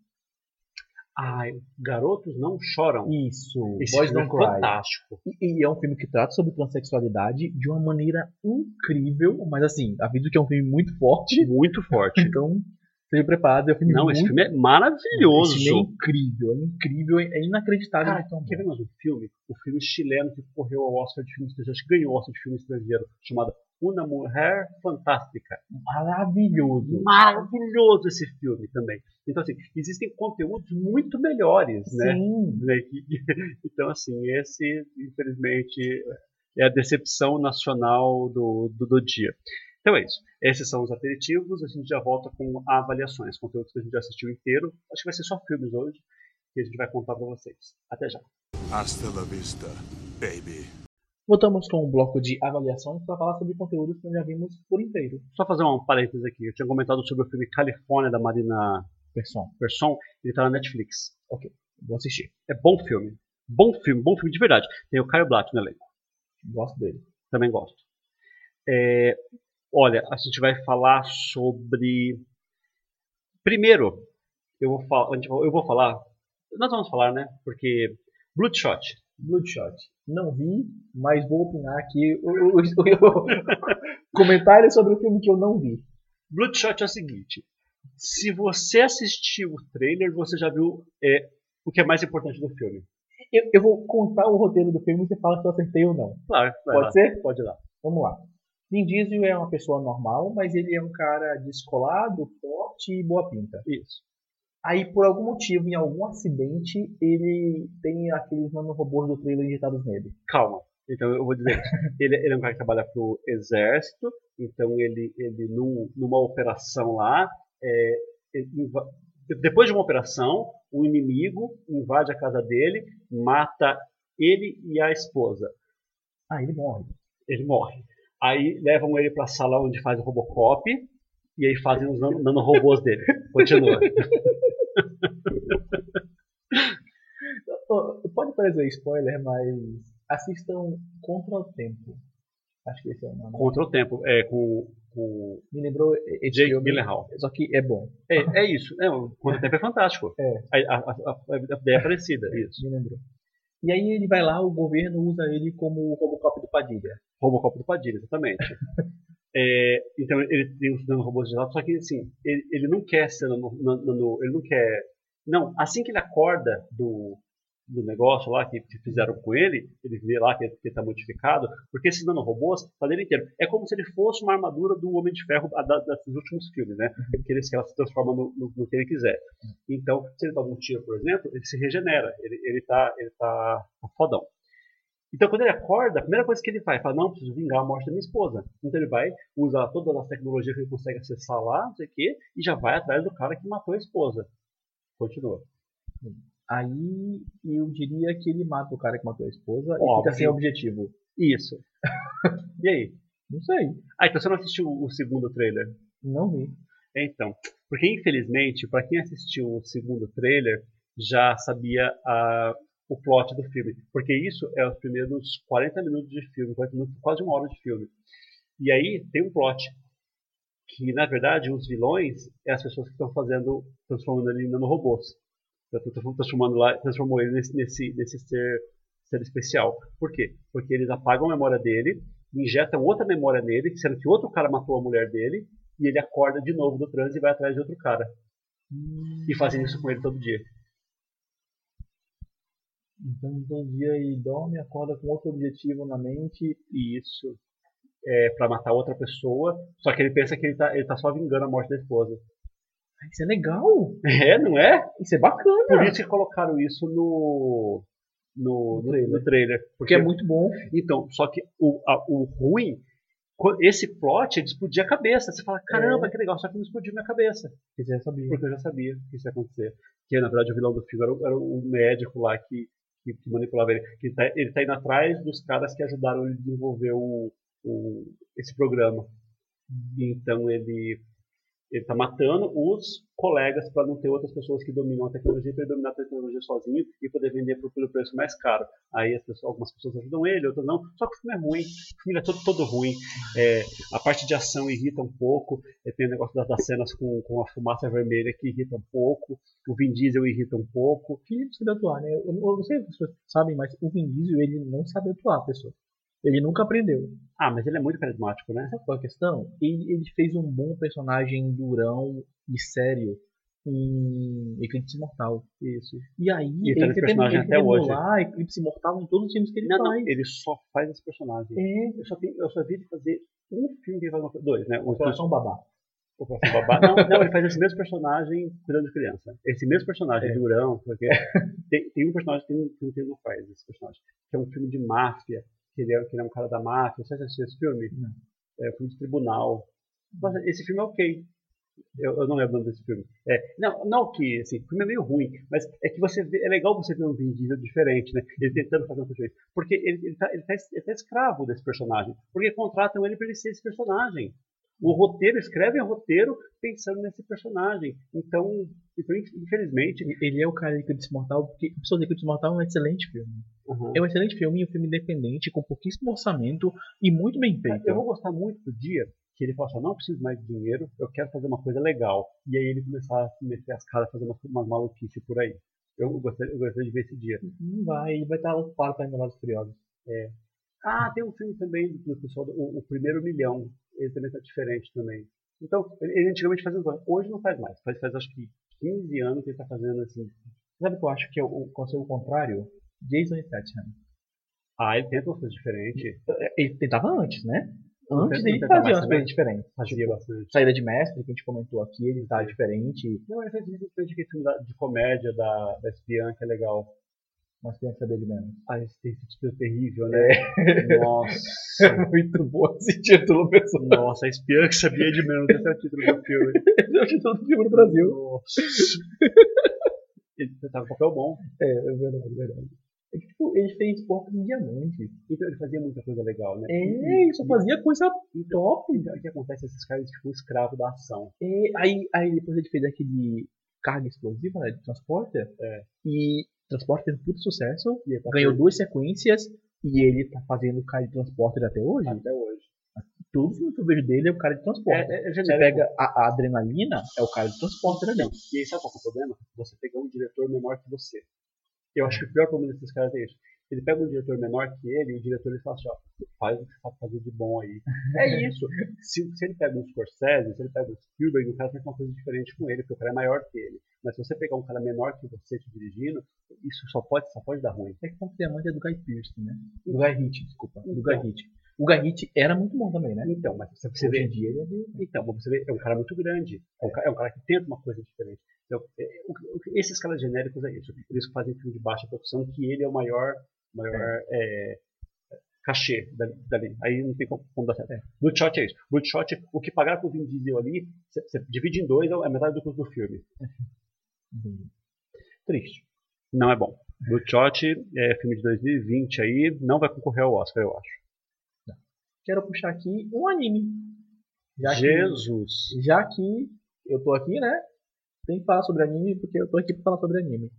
Ai, Garotos Não Choram. Isso, Esse Boys Don't é Cry. fantástico. E, e, é um filme que trata sobre transexualidade de uma maneira incrível, mas assim, aviso que é um filme muito forte. Muito forte. então, Seja preparado, é um filme Não, muito... esse filme é maravilhoso. Esse filme é incrível, é incrível, é inacreditável. Cara, então, quer ver mais um filme? O filme chileno que correu ao Oscar de filme estrangeiro, acho que ganhou o Oscar de filme estrangeiro, chamado Una Mulher Fantástica. Maravilhoso. Maravilhoso esse filme também. Então, assim, existem conteúdos muito melhores, né? Sim. né? Então, assim, esse, infelizmente, é a decepção nacional do, do, do dia. Então é isso. Esses são os aperitivos. A gente já volta com avaliações, conteúdos que a gente já assistiu inteiro. Acho que vai ser só filmes hoje que a gente vai contar para vocês. Até já. Hasta la vista, baby. Voltamos com um bloco de avaliações para falar sobre conteúdos que nós já vimos por inteiro. Só fazer um parênteses aqui. Eu tinha comentado sobre o filme Califórnia da Marina Persson. Persson. Ele está na Netflix. Ok, vou assistir. É bom filme. Bom filme, bom filme de verdade. Tem o Caio Blatt no elenco. Gosto dele. Também gosto. É, Olha, a gente vai falar sobre. Primeiro, eu vou falar. Eu vou falar. Nós vamos falar, né? Porque. Bloodshot. Bloodshot. Não vi, mas vou opinar aqui. O, o, o, comentário sobre o filme que eu não vi. Bloodshot é o seguinte: se você assistiu o trailer, você já viu é, o que é mais importante do filme. Eu, eu, vou contar o roteiro do filme e você fala se eu acertei ou não. Claro. Pode lá. ser? Pode ir lá. Vamos lá. Vin Diesel é uma pessoa normal, mas ele é um cara descolado, forte e boa pinta. Isso. Aí, por algum motivo, em algum acidente, ele tem aqueles nanorobôs do trailer injetados nele. Calma. Então, eu vou dizer ele, ele é um cara que trabalha pro exército, então ele, ele num, numa operação lá, é, depois de uma operação, o inimigo invade a casa dele, mata ele e a esposa. Ah, ele morre. Ele morre. Aí levam ele para a sala onde faz o Robocop e aí fazem os nanorobôs dele. Continua. Pode parecer spoiler, mas assistam Contra o Tempo. Acho que esse é o nome. Contra o Tempo, é com. com Me lembrou Jake Gyllenhaal. Só que é bom. É, é isso. É, Contra o Tempo é fantástico. É. A, a, a, a ideia é parecida. Isso. Me lembrou. E aí ele vai lá, o governo usa ele como o Robocop do Padilha. Robocop do Padilha, exatamente. é, então ele tem os nanorobôs de lado, só que assim, ele, ele não quer ser nano, nano, ele não quer. Não, assim que ele acorda do, do negócio lá que, fizeram com ele, ele vê lá que está modificado, porque esses nanorobôs tá dele inteiro. É como se ele fosse uma armadura do Homem de Ferro da, da, dos últimos filmes, né? Que, ele, que ela se transforma no, no, no, que ele quiser. Então, se ele toma um tiro, por exemplo, ele se regenera, ele, ele, tá, ele tá fodão. Então, quando ele acorda, a primeira coisa que ele faz, fala, não, preciso vingar a morte da minha esposa. Então ele vai, usa todas as tecnologias que ele consegue acessar lá, não sei o quê, e já vai atrás do cara que matou a esposa. Continua. Aí eu diria que ele mata o cara que matou a esposa Óbvio. e fica sem objetivo. Isso. e aí? Não sei. Ah, então você não assistiu o segundo trailer? Não vi. Então, porque infelizmente, para quem assistiu o segundo trailer, já sabia a, o plot do filme. Porque isso é os primeiros 40 minutos de filme, 40 minutos, quase uma hora de filme. E aí tem um plot. Que na verdade os vilões é as pessoas que estão fazendo, transformando ele em nanorobôs. Transformando lá, transformou ele nesse, nesse, nesse ser, ser especial. Por quê? Porque eles apagam a memória dele injetam outra memória nele, sendo que outro cara matou a mulher dele, e ele acorda de novo do transe e vai atrás de outro cara. E fazem isso com ele todo dia. Então, todo dia ele dorme, acorda com outro objetivo na mente. E isso é para matar outra pessoa, só que ele pensa que ele tá, ele tá só vingando a morte da esposa. Isso é legal! É, não é? Isso é bacana! Por isso que colocaram isso no, no, no, trailer. no trailer. Porque é muito bom. Então, só que o, a- o ruim, esse plot, ele explodia a cabeça. Você fala, caramba, É. que legal, só que não explodiu minha cabeça. Quiser saber. Porque eu já sabia que isso ia acontecer. Que, na verdade, o vilão do filme era, o- médico lá que, que, manipulava ele. Que ele, tá, ele tá indo atrás dos caras que ajudaram ele a desenvolver o, o, esse programa. E então ele ele está matando os colegas para não ter outras pessoas que dominam a tecnologia, para ele dominar a tecnologia sozinho e poder vender por, pelo preço mais caro. Aí as pessoas- algumas pessoas ajudam ele, outras não. Só que o filme é ruim, o filme é todo, todo ruim. É, a parte de ação irrita um pouco, é, tem o negócio das, das cenas com, com a fumaça vermelha que irrita um pouco, o Vin Diesel irrita um pouco. Felipe sabe atuar, né? Eu, eu não sei se pessoas sabem, mas o Vin Diesel, ele não sabe atuar, pessoal. Ele nunca aprendeu. Ah, mas ele é muito carismático, né? Sabe qual é a questão? Ele, ele fez um bom personagem durão e sério em Eclipse Mortal. Isso. E aí, E tá nesse tenta- personagem até hoje. Eclipse Mortal em todos os filmes que ele Não, não, faz. ele só faz esse personagem. É, Eu só, tenho, eu só vi ele fazer um filme que ele faz uma coisa. Dois, né? O Coração Babá. O Coração Babá. Não, não, ele faz esse mesmo personagem cuidando de criança. Esse mesmo personagem, É. durão, porque tem, tem um personagem que tem um filme que ele não faz, esse personagem, que é um filme de máfia, que ele é, que ele é um cara da máfia. Você já assistiu esse filme? Não. É um filme de tribunal. Esse filme é ok. Eu, eu não lembro o nome desse filme. É, não, não ok, assim, o filme é meio ruim, mas é que você vê, é legal você ver um Vin Diesel diferente, né? Ele tentando fazer coisa diferente. Porque ele, ele, tá, ele, tá, ele tá escravo desse personagem. Porque contratam ele para ele ser esse personagem. O roteiro, escrevem o roteiro pensando nesse personagem. Então, então, infelizmente. Ele é o cara de Eclipse Mortal, porque o pessoal de Eclipse Mortal é um excelente filme. Aham. É um excelente filme um filme independente, com pouquíssimo orçamento e muito bem feito. Eu vou gostar muito do dia que ele fala assim, não preciso mais de dinheiro, eu quero fazer uma coisa legal. E aí ele começar a meter as caras, fazer umas, umas maluquices por aí. Eu gostaria, eu gostaria de ver esse dia. Não vai, ele vai estar ocupado para Velozes Furiosos. Ah, tem um filme também do pessoal, o, o Primeiro Milhão. Ele também tá diferente também. Então, ele, antigamente fazia. Hoje não faz mais. Faz, faz acho que 15 anos que ele tá fazendo assim. Sabe o que eu acho que é o, o conselho contrário? Jason Statham. Ah, ele tenta umas coisas diferentes. Ele tentava antes, né? Antes ele fazia umas coisas diferentes. Fazia Tipo, bastante. Saída de Mestre, que a gente comentou aqui, ele tá diferente. Não, fez ele fez aquele filme de comédia da, da espiã, que é legal. Mas criança dele mesmo. Ah, esse tem esse título terrível, né? Nossa. É muito bom esse título, pessoal. Nossa, a espiã que sabia de menos. Esse é o título do filme. Esse é o título do filme no Brasil. Nossa. Ele tava com papel bom. É, é verdade, é verdade. É que, tipo, ele fez porco de diamante. Então ele fazia muita coisa legal, né? É, ele só fazia coisa top. Então, o que acontece? Esses caras ficam escravos da ação. É, aí, aí depois ele fez aquele carga explosiva, né, de Transporter. É. E Transporter fez um puto sucesso. Tá ganhou duas sequências. E ele tá fazendo cara de Transporter até hoje. até hoje. Tudo que eu vejo dele é o cara de Transporter. É, é, Você pega a, a adrenalina, é o cara de Transporter ali. Não. E aí, sabe qual é o problema? Você pegar um diretor menor que você. Eu acho que o pior problema desses caras é isso. Ele pega um diretor menor que ele e o diretor ele fala assim, ó, faz o que você sabe fazer de bom aí. É isso. Se, se ele pega um Scorsese, se ele pega um Spielberg, o cara tem uma coisa diferente com ele, porque o cara é maior que ele. Mas se você pegar um cara menor que você te dirigindo, isso só pode, só pode dar ruim. É que o diamante é do Guy Pearce, né? Do Guy Ritchie, desculpa. Do Guy. Ritchie. O Ritchie era muito bom também, né? Então, mas você, vê, em dia ele é meio... Então, você vê, é um cara muito grande. É um, é um cara que tenta uma coisa diferente. Então, é, o- o- esses caras genéricos é isso. Eles fazem filme de baixa produção, que ele é o maior, maior é, cachê dali, dali. Aí não tem como, como dar certo. Bloodshot é isso. Bloodshot, o que pagaram pro Vin Diesel ali, você, divide em dois, é metade do custo do filme. Triste. Não é bom. Bloodshot é filme de 2020 aí, não vai concorrer ao Oscar, eu acho. Quero puxar aqui um anime. Já que, Jesus! já que eu tô aqui, né? Tem que falar sobre anime, porque eu tô aqui pra falar sobre anime.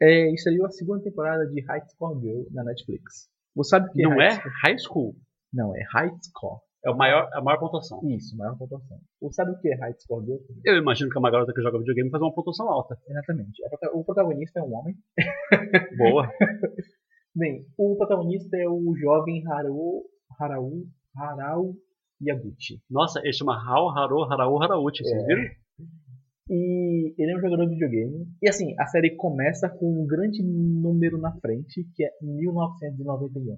É, isso aí é a segunda temporada de High Score Girl na Netflix. Você sabe o que Não High é Score? high school. Não, é High Score. É o maior, a maior pontuação. Isso, maior pontuação. Você sabe o que é High Score Girl? Eu imagino que uma garota que joga videogame faz uma pontuação alta. Exatamente. O protagonista é um homem. Boa. Bem, o protagonista é o jovem Haru, Haraú Harao Yaguchi. Nossa, ele chama Hao Haro Harau Harauchi, vocês É. viram? E ele é um jogador de videogame. E assim, a série começa com um grande número na frente, que é 1991.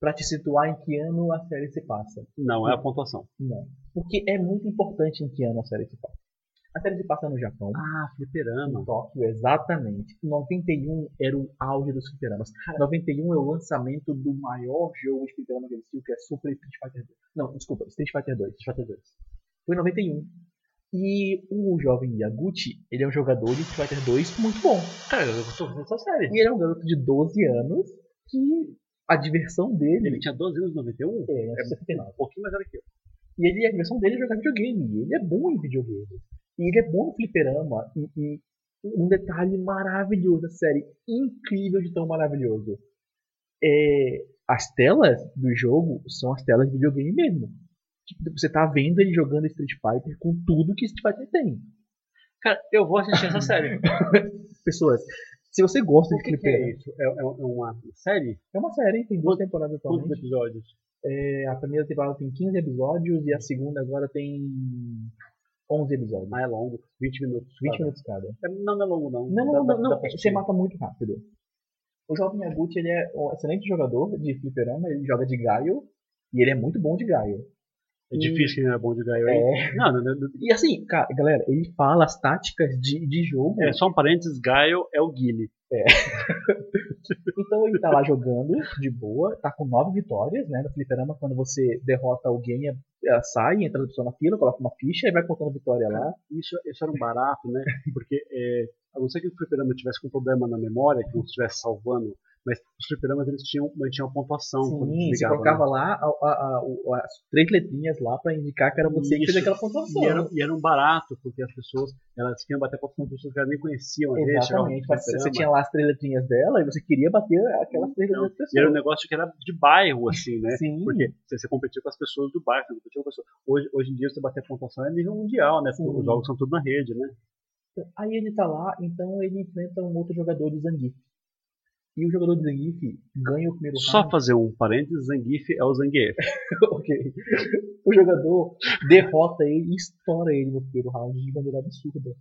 Pra te situar em que ano a série se passa. Não, é a pontuação. Não. Porque é muito importante em que ano a série se passa. A série se passa no Japão. Ah, fliperama. Em Tóquio, exatamente. 91 era o auge dos fliperamas. 91 é o lançamento do maior jogo de fliperama que existiu, que é Super Street Fighter 2. Não, desculpa, Street Fighter 2. Street Fighter 2. Foi em 91. E o jovem Yaguchi, ele é um jogador de Street Fighter 2 muito bom. Cara, eu tô vendo essa série. E ele é um garoto de 12 anos que a diversão dele Ele tinha 12 anos em 91? é, É 79. um pouquinho mais velho que eu. E ele, a diversão dele é jogar videogame. E ele é bom em videogame. E ele é bom no fliperama. E, e um detalhe maravilhoso da série. Incrível de tão maravilhoso. É, as telas do jogo são as telas de videogame mesmo. Tipo, você tá vendo ele jogando Street Fighter com tudo que Street Fighter tem. Cara, eu vou assistir essa série. Pessoas, se você gosta O de é fliperama, isso? É, é uma série? é uma série, tem duas temporadas Quantos atualmente. episódios? É, a primeira temporada tem 15 episódios e a segunda agora tem 11 episódios. Ah, é longo. 20 minutos. 20 cada. minutos cada. É, não, não é longo, não. Não, Dá- não, dá- não, dá não, pra você mata muito rápido. O jovem Yaguchi, ele é um excelente jogador de fliperama, ele joga de Gaio, e ele é muito bom de Gaio. É difícil quem é bom de Gaio, hein? É, Não, não, não, e assim, cara, galera, ele fala as táticas de, de jogo. É, só um parênteses, Gaio é o Guile. Então ele tá lá jogando de boa, tá com nove vitórias, né? No fliperama, quando você derrota alguém, ela sai, entra a pessoa na fila, coloca uma ficha e vai contando vitória lá. Isso, isso era um barato, né? Porque é, a não ser que o fliperama tivesse com problema na memória, que não estivesse salvando, mas os fliperamas eles tinham, mantinham a pontuação Sim, você colocava né? lá a- a- a- as três letrinhas lá pra indicar que era você que fez aquela pontuação. E era, e era um barato, porque as pessoas, elas queriam bater pontuação de pessoas que elas nem conheciam, às vezes, Exatamente, mas você tinha lá as três letrinhas dela e você queria bater aquelas três Não, letrinhas das E era um pessoas. negócio que era de bairro, assim, né? Sim, Porque você, você competia com as pessoas do bairro, você competia com as pessoas. Hoje, hoje em dia, você bater pontuação é nível mundial, né? Porque os jogos são tudo na rede, né? Aí ele tá lá, então ele enfrenta um outro jogador de Zangief. E o jogador de Zangief ganha o primeiro Só round. fazer um parênteses, Zangief é o Zangief. ok. O jogador derrota ele e estoura ele no primeiro round de maneira absurda.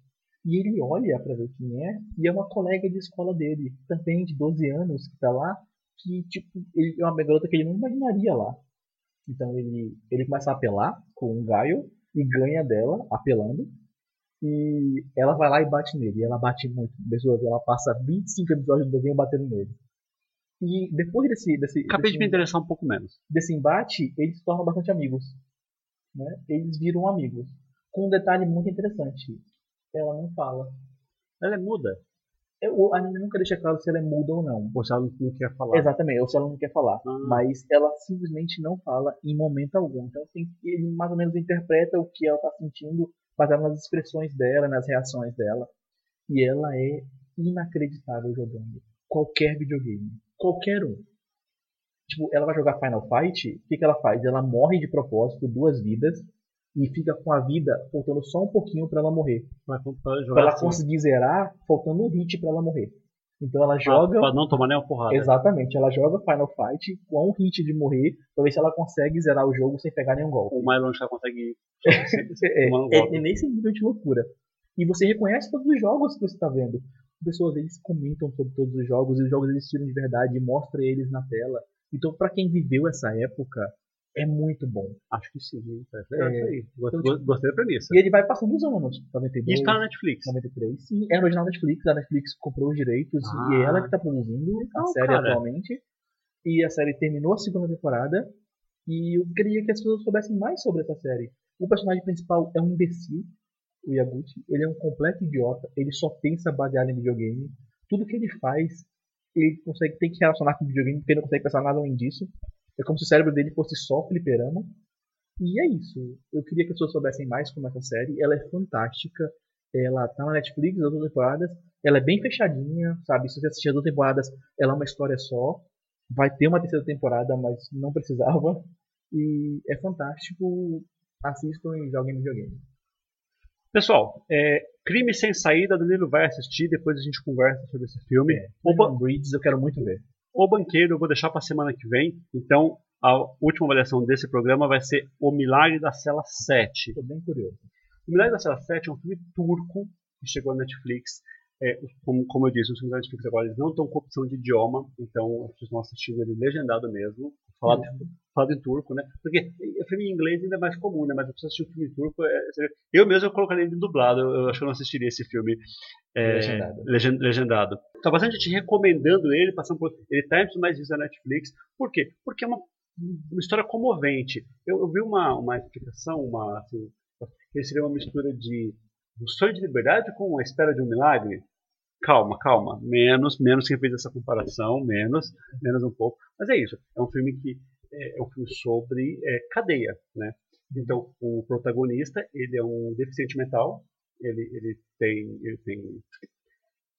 E ele olha pra ver quem é, e é uma colega de escola dele, também de 12 anos, que tá lá, que tipo, ele é uma garota que ele não imaginaria lá. Então ele, ele começa a apelar com um Gaio e ganha dela, apelando. E ela vai lá e bate nele. E ela bate muito. Pessoas, ela passa 25 episódios do desenho batendo nele. E depois desse, desse, Acabei de desse, me interessar um pouco menos. desse embate, eles se tornam bastante amigos. Né? Eles viram amigos. Com um detalhe muito interessante. Ela não fala. Ela é muda. Eu- O anime nunca deixa claro se ela é muda ou não. Ou se ela não quer falar. Exatamente, ou se ela não quer falar. Ah. Mas ela simplesmente não fala em momento algum. Então assim, ele mais ou menos interpreta o que ela está sentindo baseado nas expressões dela, nas reações dela. E ela é inacreditável jogando. Qualquer videogame. Qualquer um. Tipo, ela vai jogar Final Fight, o que, que ela faz? Ela morre de propósito, duas vidas, e fica com a vida faltando só um pouquinho para ela morrer. Pra, pra Pra ela assim, conseguir zerar, faltando um hit para ela morrer. Então ela pra- joga. Pra não tomar nem uma porrada. Exatamente, ela joga Final Fight com um hit de morrer pra ver se ela consegue zerar o jogo sem pegar nenhum golpe. O mais longe que ela consegue. É, tomando é, é nesse nível de loucura. E você reconhece todos os jogos que você está vendo. Pessoas eles comentam sobre todos os jogos e os jogos existiram de verdade mostra eles na tela. Então, pra quem viveu essa época, é muito bom. Acho que sim. hein? É, É, isso aí. Gostei, então, tipo, gostei da premissa. E ele vai passando os anos. 92, Isso tá na Netflix. 93. Sim, é original Netflix. A Netflix comprou os direitos Ah. e é ela que tá produzindo a Legal, série cara. atualmente. E a série terminou a segunda temporada. E eu queria que as pessoas soubessem mais sobre essa série. O personagem principal é um imbecil, o Yaguchi. Ele é um completo idiota. Ele só pensa baseado em videogame. Tudo que ele faz, ele consegue tem que relacionar com videogame, porque ele não consegue pensar nada além disso. É como se o cérebro dele fosse só fliperama. E é isso. Eu queria que as pessoas soubessem mais como essa série. Ela é fantástica. Ela tá na Netflix, as duas temporadas. Ela é bem fechadinha, sabe? Se você assistir as duas temporadas, ela é uma história só. Vai ter uma terceira temporada, mas não precisava. E é fantástico. Assistam e joguem no videogame. Pessoal, é, Crime Sem Saída, Danilo vai assistir, depois a gente conversa sobre esse filme. É. O, ba- Leon Bridges eu quero muito ver. O Banqueiro eu vou deixar pra semana que vem. Então, a última avaliação desse programa vai ser O Milagre da Cela 7. Tô bem curioso. O Milagre da Cela 7 é um filme turco que chegou na Netflix. É, como, como eu disse, os filmes da Netflix agora eles não estão com opção de idioma, então as pessoas estão assistindo ele legendado mesmo, falado, falado em turco, né? Porque o filme em inglês ainda é mais comum, né? Mas eu preciso assistir um filme em turco. É, eu mesmo eu colocaria ele dublado, eu, acho que eu não assistiria esse filme é, Legendado. legen- legendado. Tá bastante gente recomendando ele, passando por. Ele tá entre os mais vistos da Netflix. Por quê? Porque é uma, uma história comovente. Eu, eu vi uma, uma explicação, uma, assim, que seria uma mistura de um sonho de liberdade com a espera de um milagre. Calma, calma. Menos, menos quem fez essa comparação, menos, menos um pouco. Mas é isso. É um filme que é, é um filme sobre é, cadeia, né? Então, o protagonista, ele é um deficiente mental. Ele, ele tem, ele tem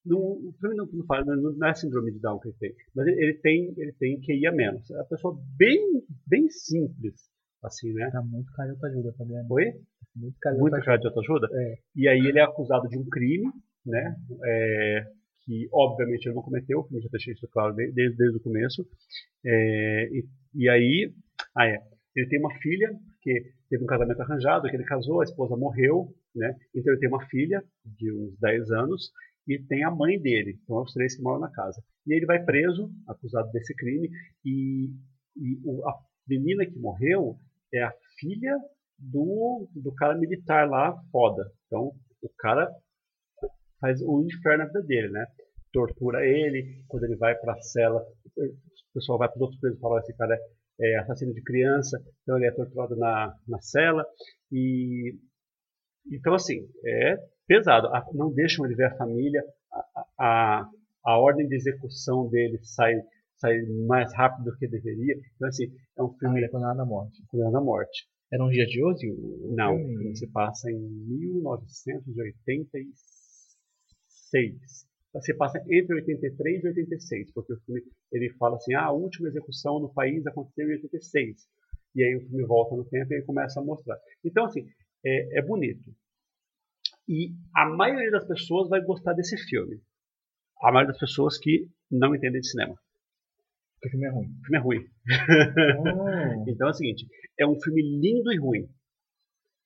não, o filme não, não fala, não, não é síndrome de Down que ele tem, mas ele, ele tem, ele tem QI a menos. É uma pessoa bem, bem simples, assim, né? Tá muito caro de ajuda, Fabiano. Oi? Muito caro de Muito cara de autoajuda? É. E aí ele é acusado de um crime, né? É, que obviamente ele não cometeu, o filme já deixa isso claro de- desde, desde o começo. É, e, e aí, ah é, ele tem uma filha, que teve um casamento arranjado, que ele casou, a esposa morreu, né? Então ele tem uma filha de uns 10 anos e tem a mãe dele, então é os três que moram na casa. E aí ele vai preso, acusado desse crime, e, e o- a menina que morreu é a filha do, do cara militar lá, foda. Então, o cara faz o inferno na vida dele, né? Tortura ele, quando ele vai pra cela, o pessoal vai para os outros presos e fala, esse cara é assassino de criança, então ele é torturado na, na cela, e então assim, é pesado, A- não deixam ele ver a família, a, a, a ordem de execução dele sai, sai mais rápido do que deveria, então assim, é um Ah, filme ele é condenado à morte. condenado à morte. Era um dia de hoje? O Não, filme? ele se passa em 1986. Se passa entre 83 e 86, porque o filme ele fala assim, ah, a última execução no país aconteceu em 86. E aí o filme volta no tempo e aí começa a mostrar. Então, assim, é, é bonito. E a maioria das pessoas vai gostar desse filme. A maioria das pessoas que não entendem de cinema. Porque o filme é ruim. O filme é ruim. Oh. Então é o seguinte, é um filme lindo e ruim,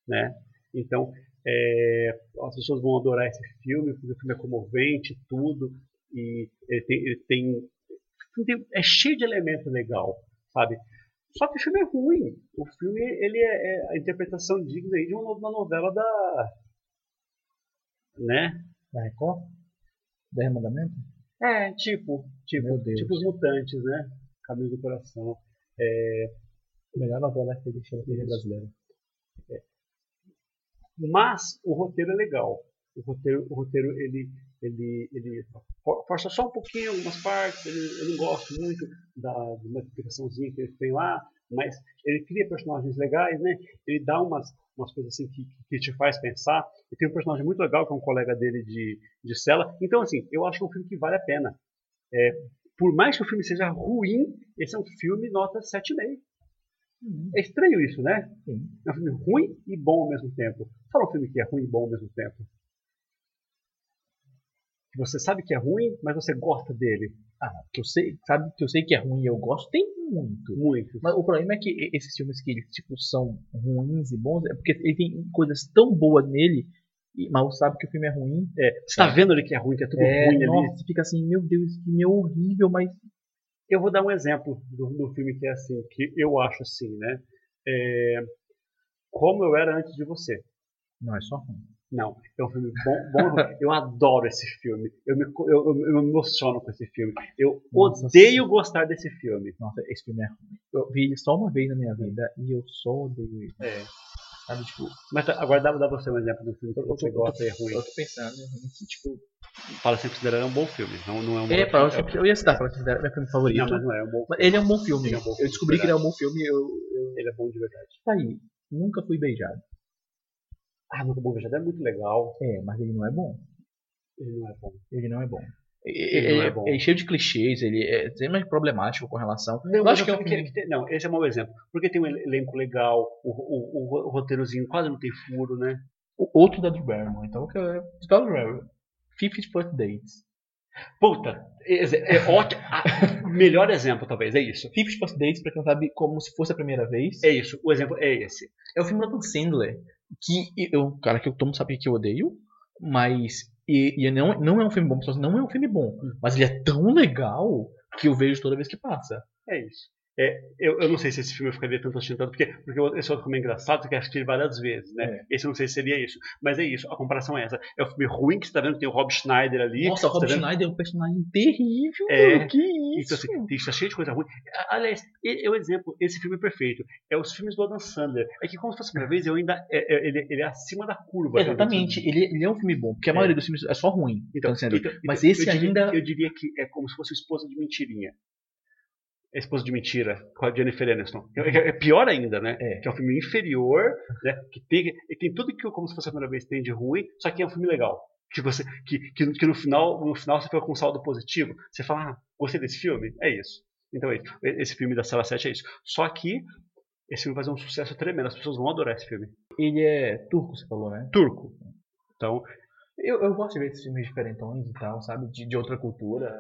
né? Então é, as pessoas vão adorar esse filme, porque o filme é comovente, tudo, e ele tem, ele tem, tem- é cheio de elemento legal, sabe? Só que o filme é ruim. O filme ele é, é a interpretação digna aí de uma, uma novela da, né? Da Record? Dez Mandamentos? É, tipo, tipo, tipo os mutantes, né? Caminho do coração. É, Melhor novela que deixou na TV brasileira. Mas o roteiro é legal. O roteiro, o roteiro ele, ele, ele for- força só um pouquinho algumas partes. ele- eu não gosto muito da, de uma explicaçãozinha que ele tem lá, mas ele cria personagens legais, né? Ele dá umas, umas coisas assim que, que te faz pensar. E tem um personagem muito legal que é um colega dele de, de cela. Então, assim, eu acho que é um filme que vale a pena. É, por mais que o filme seja ruim, esse é um filme nota 7,5. É estranho isso, né? É um filme ruim e bom ao mesmo tempo. Fala um filme que é ruim e bom ao mesmo tempo. Que você sabe que é ruim, mas você gosta dele. Ah, que eu sei, sabe que eu sei que é ruim e eu gosto, tem muito. Muito. Mas o problema é que esses filmes que tipo, são ruins e bons, é porque ele tem coisas tão boas nele, e- mas você sabe que o filme é ruim. É, você tá vendo ali que é ruim, que é tudo É, ruim ali. nossa, você fica assim, meu Deus, que filme horrível, mas. Eu vou dar um exemplo do, do filme que é assim, que eu acho assim, né? É, Como eu era antes de você. Não, é só ruim. Não, é um filme bom, bom eu adoro esse filme. Eu me, eu, eu- eu me emociono com esse filme. Eu Nossa odeio gostar desse filme. Nossa, esse filme é ruim. Eu vi ele só uma vez na minha vida e eu só odeio ele. É. Sabe, tipo, Mas agora dá, dá você um exemplo do filme que eu, você eu, gosta e é ruim. eu tô pensando ruim que, tipo. Fala sem considerar um bom filme. Não, não é um bom É, filme. eu, eu ia citar, pra considerar meu filme favorito. Não, mas não é um bom Mas ele é um bom filme. É um bom eu filme, descobri que ele é um bom filme eu, eu. Ele é bom de verdade. Tá aí. Nunca fui beijado. Ah, Nunca Bom Beijado é muito legal. É, mas ele não é bom. Ele não é bom. Ele não é bom. Ele Ele, não é é, bom. ele é cheio de clichês, ele é extremamente problemático com relação. Não, acho que é um filme que tem- Não, esse é um mau exemplo. Porque tem um elen- elenco legal, o, o, o, o roteirozinho quase não tem furo, né? O outro da Drew Barrymore, então que é. Scott Barrymore. Fifty First Dates. Puta, é, é ótimo. Ah, melhor exemplo, talvez, é isso. Fifty First Dates, pra quem não sabe, como se fosse a primeira vez. É isso, o exemplo é esse. É o filme do Adam Sandler. Que eu, cara, que todo mundo sabe que eu odeio, mas. E, e não, não é um filme bom, não é um filme bom. Mas ele é tão legal que eu vejo toda vez que passa. É isso. É, eu, eu não sei se esse filme eu ficaria tanto assistindo tanto, porque, porque esse outro filme é engraçado, que eu assisti várias vezes, né? É. Esse eu não sei se seria isso. Mas é isso, a comparação é essa. É um filme ruim que você tá vendo que tem o Rob Schneider ali. Nossa, o Rob tá? Schneider é um personagem terrível. É. Que Então, isso? assim, tem está cheio de coisa ruim. Aliás, é o exemplo, esse filme é perfeito. É os filmes do Adam Sandler. É que, como se fosse a primeira vez, eu ainda. é- é- ele, ele é acima da curva. Exatamente, Sandler. ele, ele é um filme bom, porque a É. maioria dos filmes é só ruim. Então, então- Mas então, esse eu diria- ainda- Eu diria que é como se fosse esposa de mentirinha. É esposa de mentira, com a Jennifer Aniston. É, é pior ainda, né? É. Que é um filme inferior, né? Que tem, e tem tudo que, como se fosse a primeira vez, tem de ruim, só que é um filme legal. Que, você, que, que, que no, final, no final você fica com um saldo positivo. Você fala, ah, gostei desse filme? É isso. Então é isso. Esse filme da Sala 7 é isso. Só que esse filme vai fazer um sucesso tremendo. As pessoas vão adorar esse filme. Ele é turco, você falou, né? Turco. Então, Eu, eu gosto de ver esses filmes diferentões e tal, sabe? De, de outra cultura.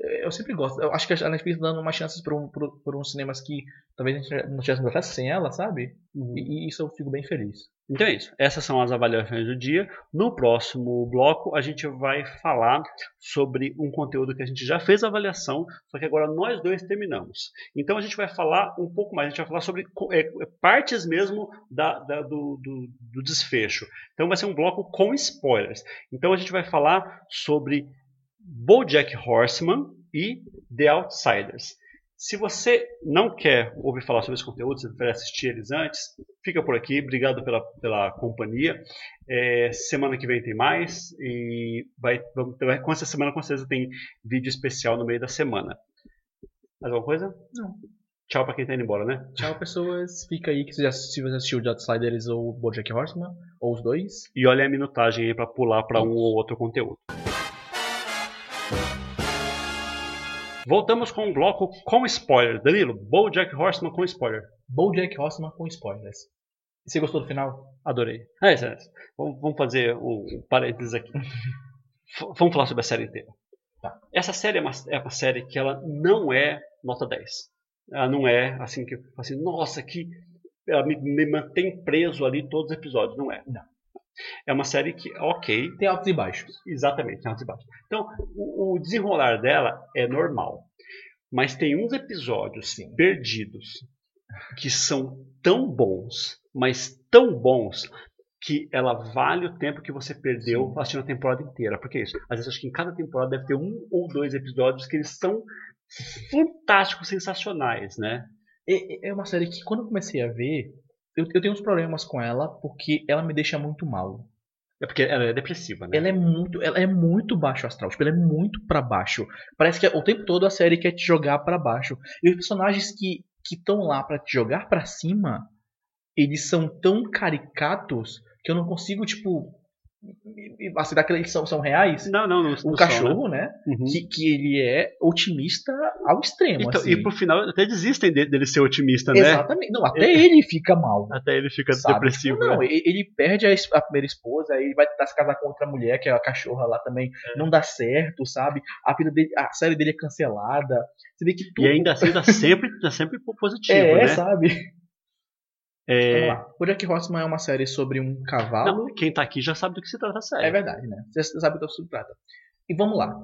Eu sempre gosto. Eu acho que a Netflix tá dando umas chances para um, pra- pra uns cinemas que talvez a gente não tivesse até sem ela, sabe? E, e isso eu fico bem feliz. Então é isso. Essas são as avaliações do dia. No próximo bloco, a gente vai falar sobre um conteúdo que a gente já fez a avaliação, só que agora nós dois terminamos. Então a gente vai falar um pouco mais. A gente vai falar sobre é, partes mesmo da- da- do, do- do desfecho. Então vai ser um bloco com spoilers. Então a gente vai falar sobre BoJack Horseman e The Outsiders. Se você não quer ouvir falar sobre esse conteúdo, você prefere assistir eles antes, fica por aqui. Obrigado pela, pela companhia. É, semana que vem tem mais. E vai, vai- com essa semana, com certeza, tem vídeo especial no meio da semana. Mais alguma coisa? Não. Tchau pra quem tá indo embora, né? Tchau, pessoas. Fica aí que se, se você assistiu The Outsiders ou BoJack Horseman, ou os dois. E olha a minutagem aí pra pular pra um ou outro conteúdo. Voltamos com um bloco com spoiler. Danilo, BoJack Horseman com spoiler. BoJack Horseman com spoilers. E você gostou do final? Adorei. É, é isso. Vamos, fazer um um parênteses aqui. Vamos falar sobre a série inteira. Tá. Essa série é uma, é uma série que ela não é nota 10. Ela não é assim que assim, nossa, que ela me, me mantém preso ali todos os episódios. Não é. Não. É uma série que, ok, Tem altos e baixos. Exatamente, altos e baixos. Então, o, o desenrolar dela é normal. Mas tem uns episódios Sim. perdidos que são tão bons, mas tão bons, que ela vale o tempo que você perdeu Sim. assistindo a temporada inteira. Porque é isso. Às vezes acho que em cada temporada deve ter um ou dois episódios que eles são fantásticos, sensacionais, né? É, é uma série que quando eu comecei a ver, eu, eu tenho uns problemas com ela porque ela me deixa muito mal. É porque ela é depressiva, né? Ela é muito, ela é muito baixo astral, tipo, ela é muito pra baixo. Parece que o tempo todo a série quer te jogar pra baixo. E os personagens que que estão lá pra te jogar pra cima, eles são tão caricatos que eu não consigo tipo que eles são, são reais. Não, não, não. O não são, cachorro, né? né? Uhum. Que, que ele é otimista ao extremo. Então, assim. E pro final até desistem de- dele ser otimista, né? Exatamente. Não, até ele fica mal. Até ele fica sabe? depressivo. Tipo, não, né? ele, ele perde a, a primeira esposa, aí ele vai tentar se casar com outra mulher, que é a cachorra lá também. É. Não dá certo, sabe? A vida dele, a série dele é cancelada. Você vê que tudo E ainda assim dá sempre, dá sempre positivo, é, né? sabe? É... O Jack Horseman é uma série sobre um cavalo. Não, quem tá aqui já sabe do que se trata a série. É verdade, né? Você sabe do que se trata. E vamos lá.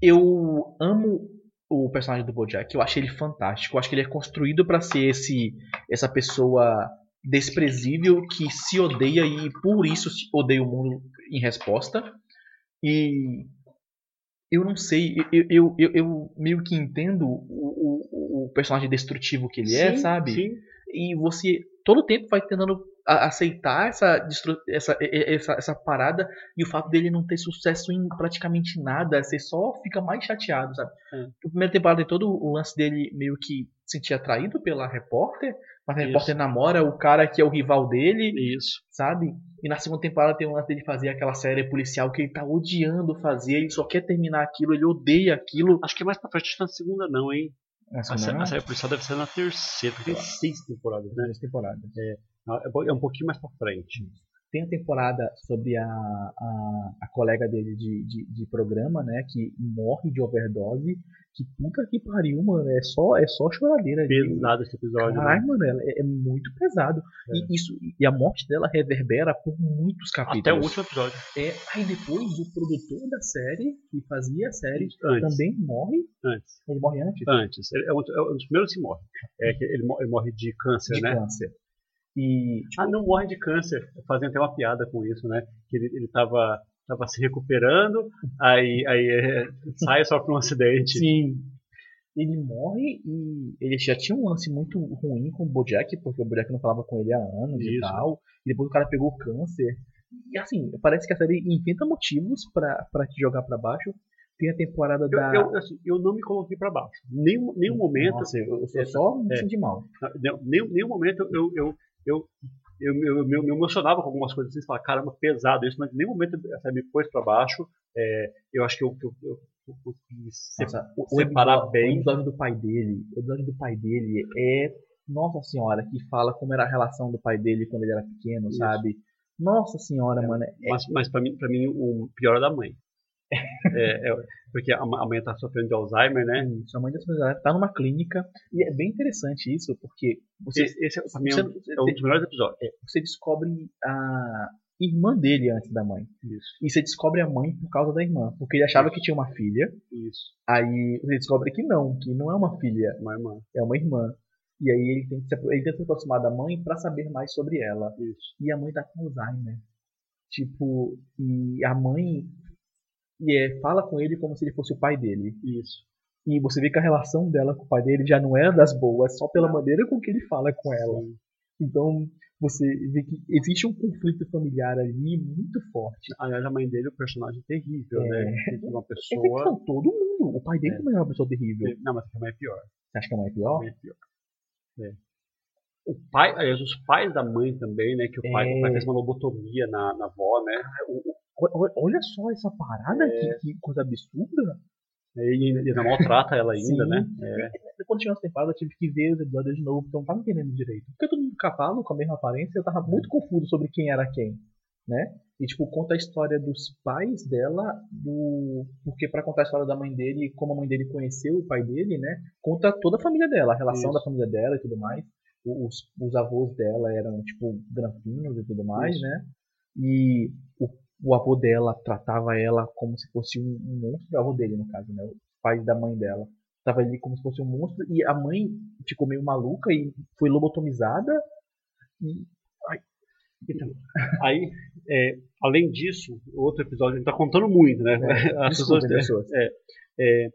Eu amo o personagem do Bojack. Eu acho ele fantástico. Eu acho que ele é construído pra ser esse essa pessoa desprezível que se odeia e por isso odeia o mundo em resposta. E eu não sei, eu, eu, eu, eu meio que entendo o, o, o personagem destrutivo que ele é, Sim, sabe? Sim. e você todo o tempo vai tentando aceitar essa, essa, essa, essa parada e o fato dele não ter sucesso em praticamente nada, você só fica mais chateado, sabe? É. Na primeira temporada tem todo o lance dele meio que se sentir atraído pela repórter, mas a Isso. repórter namora o cara que é o rival dele, Isso. sabe? E na segunda temporada tem o lance dele fazer aquela série policial que ele tá odiando fazer, ele só quer terminar aquilo, ele odeia aquilo. Acho que é mais pra frente, que na segunda não, hein? Na A, sé- segunda, a série policial deve ser na terceira, porque tem seis temporadas, né? temporada. É um- é um pouquinho mais pra frente. Tem a temporada sobre a, a, a colega dele de, de, de, programa, né? Que morre de overdose. Que puta que pariu, mano. É só, é só choradeira. Pesado esse episódio. Caralho, né? mano, é, é, muito pesado. É. E, isso, e a morte dela reverbera por muitos capítulos. Até o último episódio. É, aí depois o produtor da série, que fazia a série, antes. também morre. Antes. Ele morre antes? Antes. É um, é um dos primeiros que morre. É que ele, ele morre de câncer, de né? De câncer. E, tipo, ah, não morre de câncer. Fazendo até uma piada com isso, né? Que ele, ele tava, tava se recuperando, aí, aí é, sai só por um acidente. Sim. Ele morre e ele já tinha um lance muito ruim com o Bojack, porque o Bojack não falava com ele há anos isso. e tal. E depois o cara pegou câncer. E assim, parece que a série inventa motivos para te jogar para baixo. Tem a temporada eu, da. Eu, assim, eu não me coloquei para baixo. Nenhum, nenhum momento. Nossa, eu, eu é, só me é, senti mal. Nenhum, nenhum momento eu, eu, eu, eu, eu, eu, me emocionava com algumas coisas assim, falar, caramba, pesado isso, mas em nenhum momento essa me pôs para baixo. É, eu acho que eu, eu, eu, eu consegui separar o bem. O episódio do pai dele, o episódio do pai dele é, nossa senhora, que fala como era a relação do pai dele quando ele era pequeno, isso. sabe? Nossa senhora, é, mano. É... Mas, mas pra, mim, pra mim, o pior é da mãe. É, é, porque a, mãe está sofrendo de Alzheimer, né? Isso, a mãe está numa clínica. E é bem interessante isso, porque você, esse, esse é, você, é, um dos melhores episódios. É, você descobre a irmã dele antes da mãe. Isso. E você descobre a mãe por causa da irmã. Porque ele achava isso. que tinha uma filha. Isso. Aí você descobre que não, que não é uma filha. Uma irmã. É uma irmã. E aí ele tem que se, ele tenta se aproximar da mãe para saber mais sobre ela. Isso. E a mãe tá com Alzheimer. Tipo, e a mãe e é, fala com ele como se ele fosse o pai dele. Isso. E você vê que a relação dela com o pai dele já não é das boas, só pela maneira com que ele fala com ela. Sim. Então, você vê que existe um conflito familiar ali muito forte. Aliás, a mãe dele é um personagem terrível, é. né? Uma pessoa. É todo mundo. O pai dele é. também é uma pessoa terrível. Não, mas a mãe é pior. Você acha que a mãe é pior? A mãe é pior. É. O pai, aliás, os pais da mãe também, né? Que o pai, é. o pai fez uma lobotomia na, na avó, né? O, Olha só essa parada, é... que, que, coisa absurda. E ainda maltrata ela ainda, Sim. né? É. Quando tinha essa temporada, eu tive que ver os episódios de novo, porque eu não tava entendendo direito. Porque todo mundo cavalo, com a mesma aparência, eu tava muito confuso sobre quem era quem, né? E, tipo, conta a história dos pais dela, do... porque para contar a história da mãe dele, como a mãe dele conheceu o pai dele, né? Conta toda a família dela, a relação Isso. da família dela e tudo mais. Os, os avós dela eram, tipo, grampinos e tudo mais, Isso. né? E o o avô dela tratava ela como se fosse um, um monstro, o avô dele no caso, né, o pai da mãe dela, tava ali como se fosse um monstro e a mãe ficou meio maluca e foi lobotomizada e Ai. Então, aí, é, além disso, outro episódio, a gente tá contando muito, né? É, As pessoas, pessoas. É, é,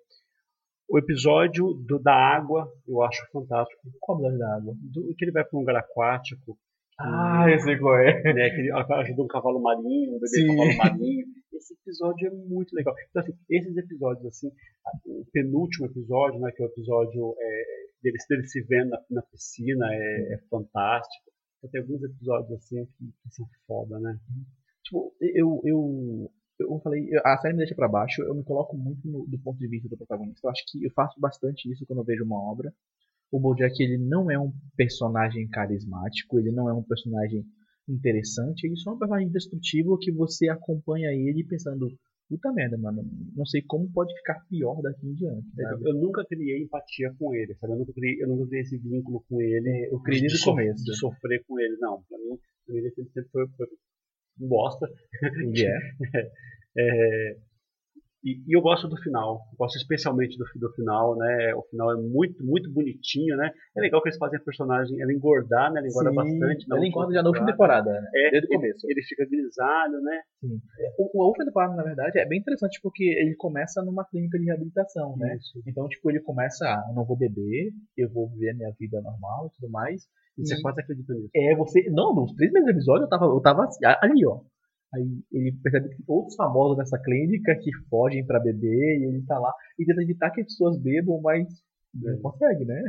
o episódio do, da água, eu acho fantástico. Qual episódio da água? Do, que ele vai para um lugar aquático, ah, eu sei qual é. Né, que ajuda um cavalo marinho, um bebê Sim. cavalo marinho. Esse episódio é muito legal. Então, assim, esses episódios, assim, o penúltimo episódio, né, que é o episódio é, dele, dele se vendo na, na piscina, é, é, fantástico. Então, tem alguns episódios, assim, que, que são foda, né? Tipo, eu, eu, eu falei, a série me deixa para baixo, eu me coloco muito no, do ponto de vista do protagonista. Eu acho que eu faço bastante isso quando eu vejo uma obra o Bojack ele não é um personagem carismático, ele não é um personagem interessante, ele só é um personagem destrutivo que você acompanha ele pensando, puta merda, mano, não sei como pode ficar pior daqui em diante. Sabe? Eu, nunca criei empatia com ele, sabe? Eu nunca criei, eu nunca criei esse vínculo com ele. É, eu criei desde o começo. De sofrer com ele, não. Pra mim, pra mim ele sempre foi, foi um bosta. Ele é. e, e, eu gosto do final, gosto especialmente do, do final, né? O final é muito, muito bonitinho, né? É legal que eles fazem a personagem ela engordar, né? Ela engorda Sim, bastante. Ela engorda já na última temporada, né? É, desde o começo. Ele, ele fica grisalho, né? Sim. O, a última temporada, na verdade, é bem interessante porque ele começa numa clínica de reabilitação, né? Isso. Então, tipo, ele começa, ah, eu não vou beber, eu vou viver a minha vida normal e tudo mais. E, você quase acredita nisso. É, você. Não, nos três meses do episódio eu tava, eu tava assim, ali, ó. Aí ele percebe que outros famosos nessa clínica que fogem para beber e ele tá lá e tenta evitar que as pessoas bebam, mas não é. consegue, né?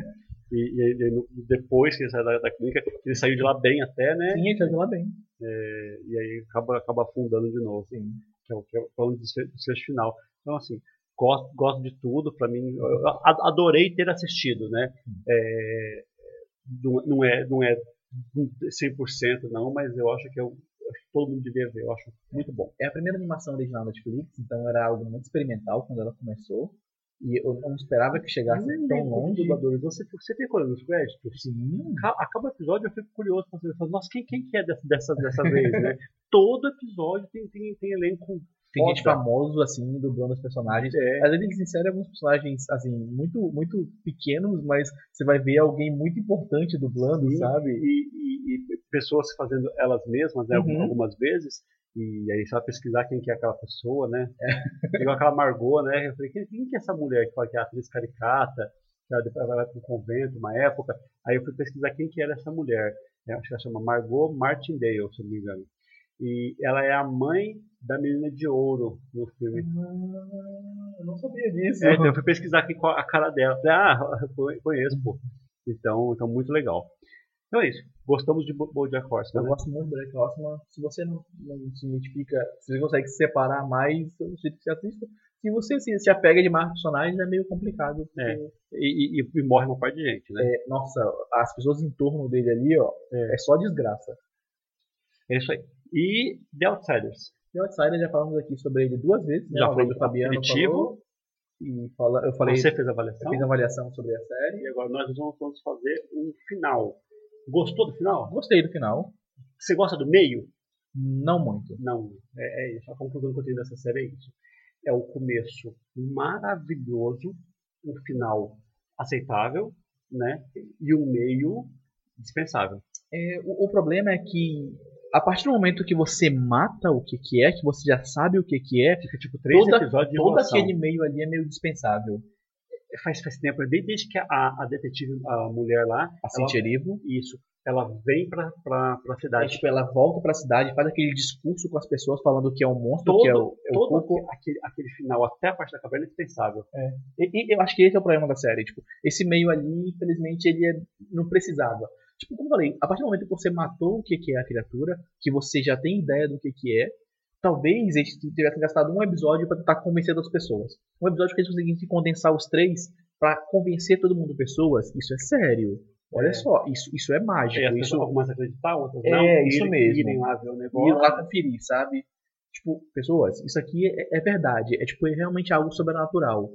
E, e, e, depois que ele saiu da, da, clínica, ele saiu de lá bem até, né? Sim, ele saiu de lá bem. É, e aí acaba, acaba afundando de novo. Sim. Que é o que é o desfecho final. Então, assim, gosto, gosto de tudo. Para mim, adorei ter assistido, né? É, não, não, é, não é 100% não, mas eu acho que é acho que todo mundo devia ver, eu acho muito bom. É a primeira animação original da Netflix, então era algo muito experimental quando ela começou. E eu não esperava que chegasse Eu tão lembro dos longe. dubladores. Você, você tem colher nos créditos? Sim. Aca- Acaba o episódio, eu fico curioso pra saber, nossa, quem, quem que é dessa, dessa, dessa vez, né? Todo episódio tem, tem, tem elenco Tem gente foda. famoso, assim, dublando os personagens. É. Às vezes eles inserem alguns personagens, assim, muito, muito pequenos, mas você vai ver alguém muito importante dublando, Sim. sabe? E, e- e pessoas fazendo elas mesmas, né, Uhum. algumas vezes, e aí você vai pesquisar quem que é aquela pessoa, né? É. Igual aquela Margot, né? Eu falei, quem, quem que é essa mulher que fala que é atriz caricata, que ela depois vai para um convento, uma época. Aí eu fui pesquisar quem que era essa mulher. né? Acho que ela chama Margot Martindale, se eu não me engano. E ela é a mãe da menina de ouro no filme. Ah, eu não sabia disso. É, então eu fui pesquisar aqui com a cara dela. Falei, ah, conheço, pô. Então, então muito legal. Então é isso. Gostamos de Bo- BoJack Horseman, Eu né? gosto muito do Black Horseman. Se você não, não se identifica, se você consegue separar mais o jeito que você assiste, se você se, se apega demais aos personagens, é meio complicado. porque, É. E, e- e morre uma parte de gente, né? é, nossa, as pessoas em torno dele ali, ó, é, só desgraça. É isso aí. E The Outsiders. The Outsider, já falamos aqui sobre ele duas vezes, né? Já Uma vez falamos o Fabiano aperitivo. falou, e fala, eu falei, Você fez a eu avaliação. fiz uma avaliação sobre a série. E agora nós vamos vamos fazer um final. Gostou do final? Gostei do final, Você gosta do meio? não muito. Não. É, é isso. A conclusão que eu tenho dessa série é isso. É o começo maravilhoso, um final aceitável, né? E um meio dispensável. É, o, o problema é que a partir do momento que você mata o que que é, que você já sabe o que que é, Fica tipo três Toda- episódios de todo aquele meio ali é meio dispensável. Faz, faz tempo, desde, desde que a, a detetive, a mulher lá, A Erivo, isso, ela vem pra, pra, pra é, cidade. tipo, ela volta pra cidade, faz aquele discurso com as pessoas falando que é um monstro, Todo- que é o, é o Todo Cuco. aquele, aquele final, até a parte da caverna, é dispensável. E, e eu acho que esse é o problema da série. Tipo, esse meio ali, infelizmente, ele é- não precisava. Tipo, como eu falei, a partir do momento que você matou o que que é a criatura, que você já tem ideia do que que é, talvez eles tivessem gastado um episódio pra tentar convencer as pessoas. Um episódio que eles conseguissem condensar os três pra convencer todo mundo pessoas. Isso é sério. Olha É. só, isso, isso é mágico. As isso algumas acreditar, outras É, não. isso irem- mesmo. Irem lá ver o e ir negócio. lá conferir, sabe? Tipo, pessoas, isso aqui é, é verdade. É tipo, é realmente algo sobrenatural.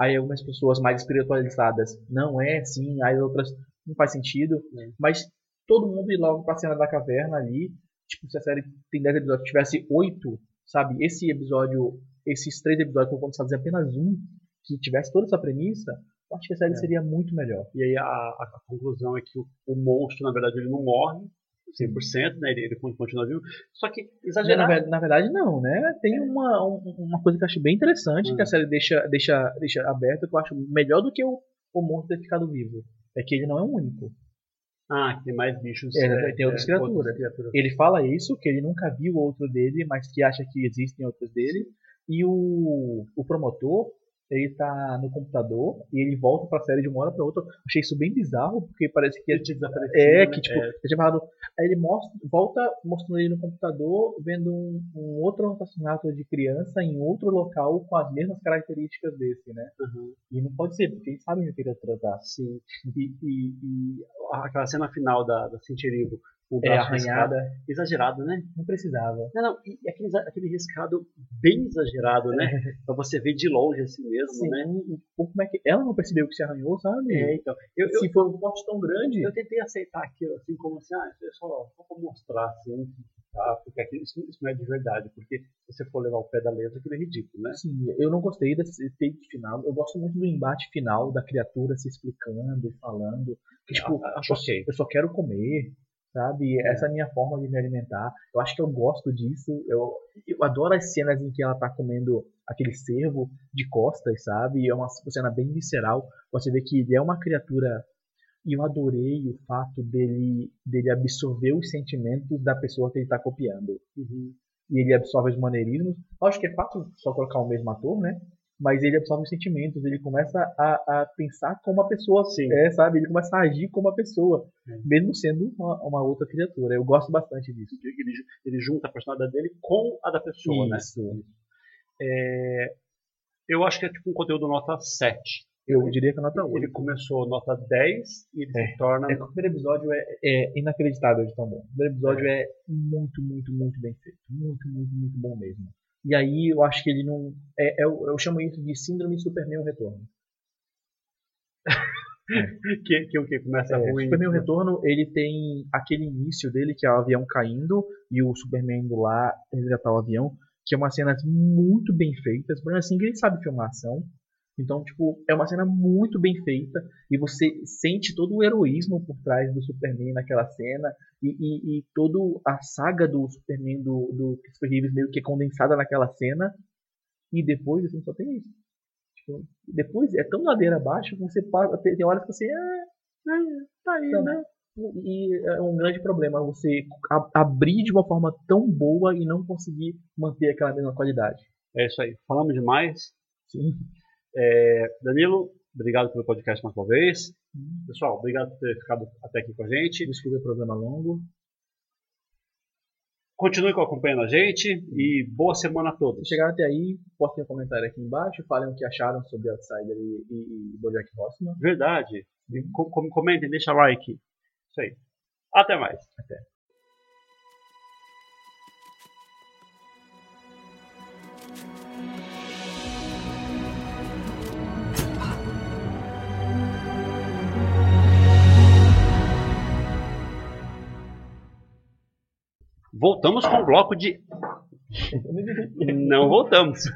Aí algumas pessoas mais espiritualizadas, não é, sim. Aí outras, não faz sentido. É. Mas todo mundo ir logo pra cena da caverna ali. Tipo, se a série tem 10 episódios, tivesse 8, sabe? Esse episódio, esses três episódios que eu vou fazer apenas um, que tivesse toda essa premissa, eu acho que a série É. seria muito melhor. E aí a, a- a conclusão é que o, o monstro, na verdade, ele não morre 100%, né? Ele, ele continua vivo. Só que Na, exagerado. ver- na verdade, não, né? Tem uma, um- uma coisa que eu acho bem interessante que a série deixa, deixa, deixa aberta, que eu acho melhor do que o, o monstro ter ficado vivo. É que ele não é o único. Ah, que tem mais bichos. É, tem outras criaturas. criaturas. Ele fala isso, que ele nunca viu outro dele, mas que acha que existem outros dele. E o, o promotor, ele tá no computador e ele volta pra série de uma hora pra outra. Achei isso bem bizarro, porque parece que Ele tinha desaparecido, É, né? que tipo, É. tinha falado. Aí ele mostra, volta mostrando ele no computador, vendo um, um outro assassinato de criança em outro local com as mesmas características desse, né? Uhum. E não pode ser, porque eles sabem o que ele tratar. Sim. E, e, e aquela cena final da, da Cintia O É braço riscado, arranhada, exagerado, né? não precisava. Não, não, e aquele, aquele riscado bem exagerado, né? Pra você ver de longe assim mesmo, Sim, né? e como é que ela não percebeu que se arranhou, sabe? É, então. Eu, eu, Se foi um corte tão grande. eu tentei aceitar aquilo assim como assim, ah, é só, só pra mostrar assim, tá? Porque aquilo, isso, isso não é de verdade, porque se você for levar o pé da letra, aquilo é ridículo, né? Assim, eu não gostei desse take final. Eu gosto muito do embate final da criatura se explicando e falando. Que, tipo, Ah, acho eu, ok. eu só quero comer, sabe? Essa é a minha forma de me alimentar. Eu acho que eu gosto disso. Eu, eu adoro as cenas em que ela tá comendo aquele cervo de costas, sabe? É uma cena bem visceral. Você vê que ele é uma criatura. E eu adorei o fato dele, dele absorver os sentimentos da pessoa que ele tá copiando Uhum. e ele absorve os maneirismos. Eu acho que é fácil só colocar o mesmo ator, né? Mas ele absorve os sentimentos, ele começa a, a pensar como a pessoa Sim. é, sabe? Ele começa a agir como a pessoa, É. mesmo sendo uma, uma outra criatura. Eu gosto bastante disso. Ele, ele junta a personalidade dele com a da pessoa, né? Isso. Eu acho que é tipo um conteúdo nota 7. Eu diria que é nota 8. Ele começou nota 10 e ele É. se torna. É o primeiro episódio é, é inacreditável de tão bom. O primeiro episódio é. muito, muito, muito bem feito. Muito, muito, muito bom mesmo. E aí eu acho que ele não. É, é eu, eu chamo isso de Síndrome Superman Retorno. Que, que o que? Começa É, ruim. Superman Retorno, ele tem aquele início dele, que é o avião caindo e o Superman indo lá resgatar o avião, que é uma cena muito bem feita. Superman assim, ele sabe filmar ação. Então, tipo, é uma cena muito bem feita e você sente todo o heroísmo por trás do Superman naquela cena e, e, e toda a saga do Superman do, do Christopher Reeves meio que é condensada naquela cena e depois assim, só tem isso. Tipo, depois é tão ladeira abaixo que você passa, tem, horas que você ah, ah, tá aí, né? E é um grande problema você a- abrir de uma forma tão boa e não conseguir manter aquela mesma qualidade. É isso aí. Falamos demais. Sim. É, Danilo, obrigado pelo podcast mais uma vez. Pessoal, obrigado por ter ficado até aqui com a gente. Desculpa o programa longo. Continue acompanhando a gente e boa semana a todos. Se chegaram até aí, postem um comentário aqui embaixo, falem o que acharam sobre Outsider e, e, e Bojack Horseman. Verdade. Com- com- Comentem, deixa like. Isso aí. Até mais. Voltamos com o bloco de. Não voltamos.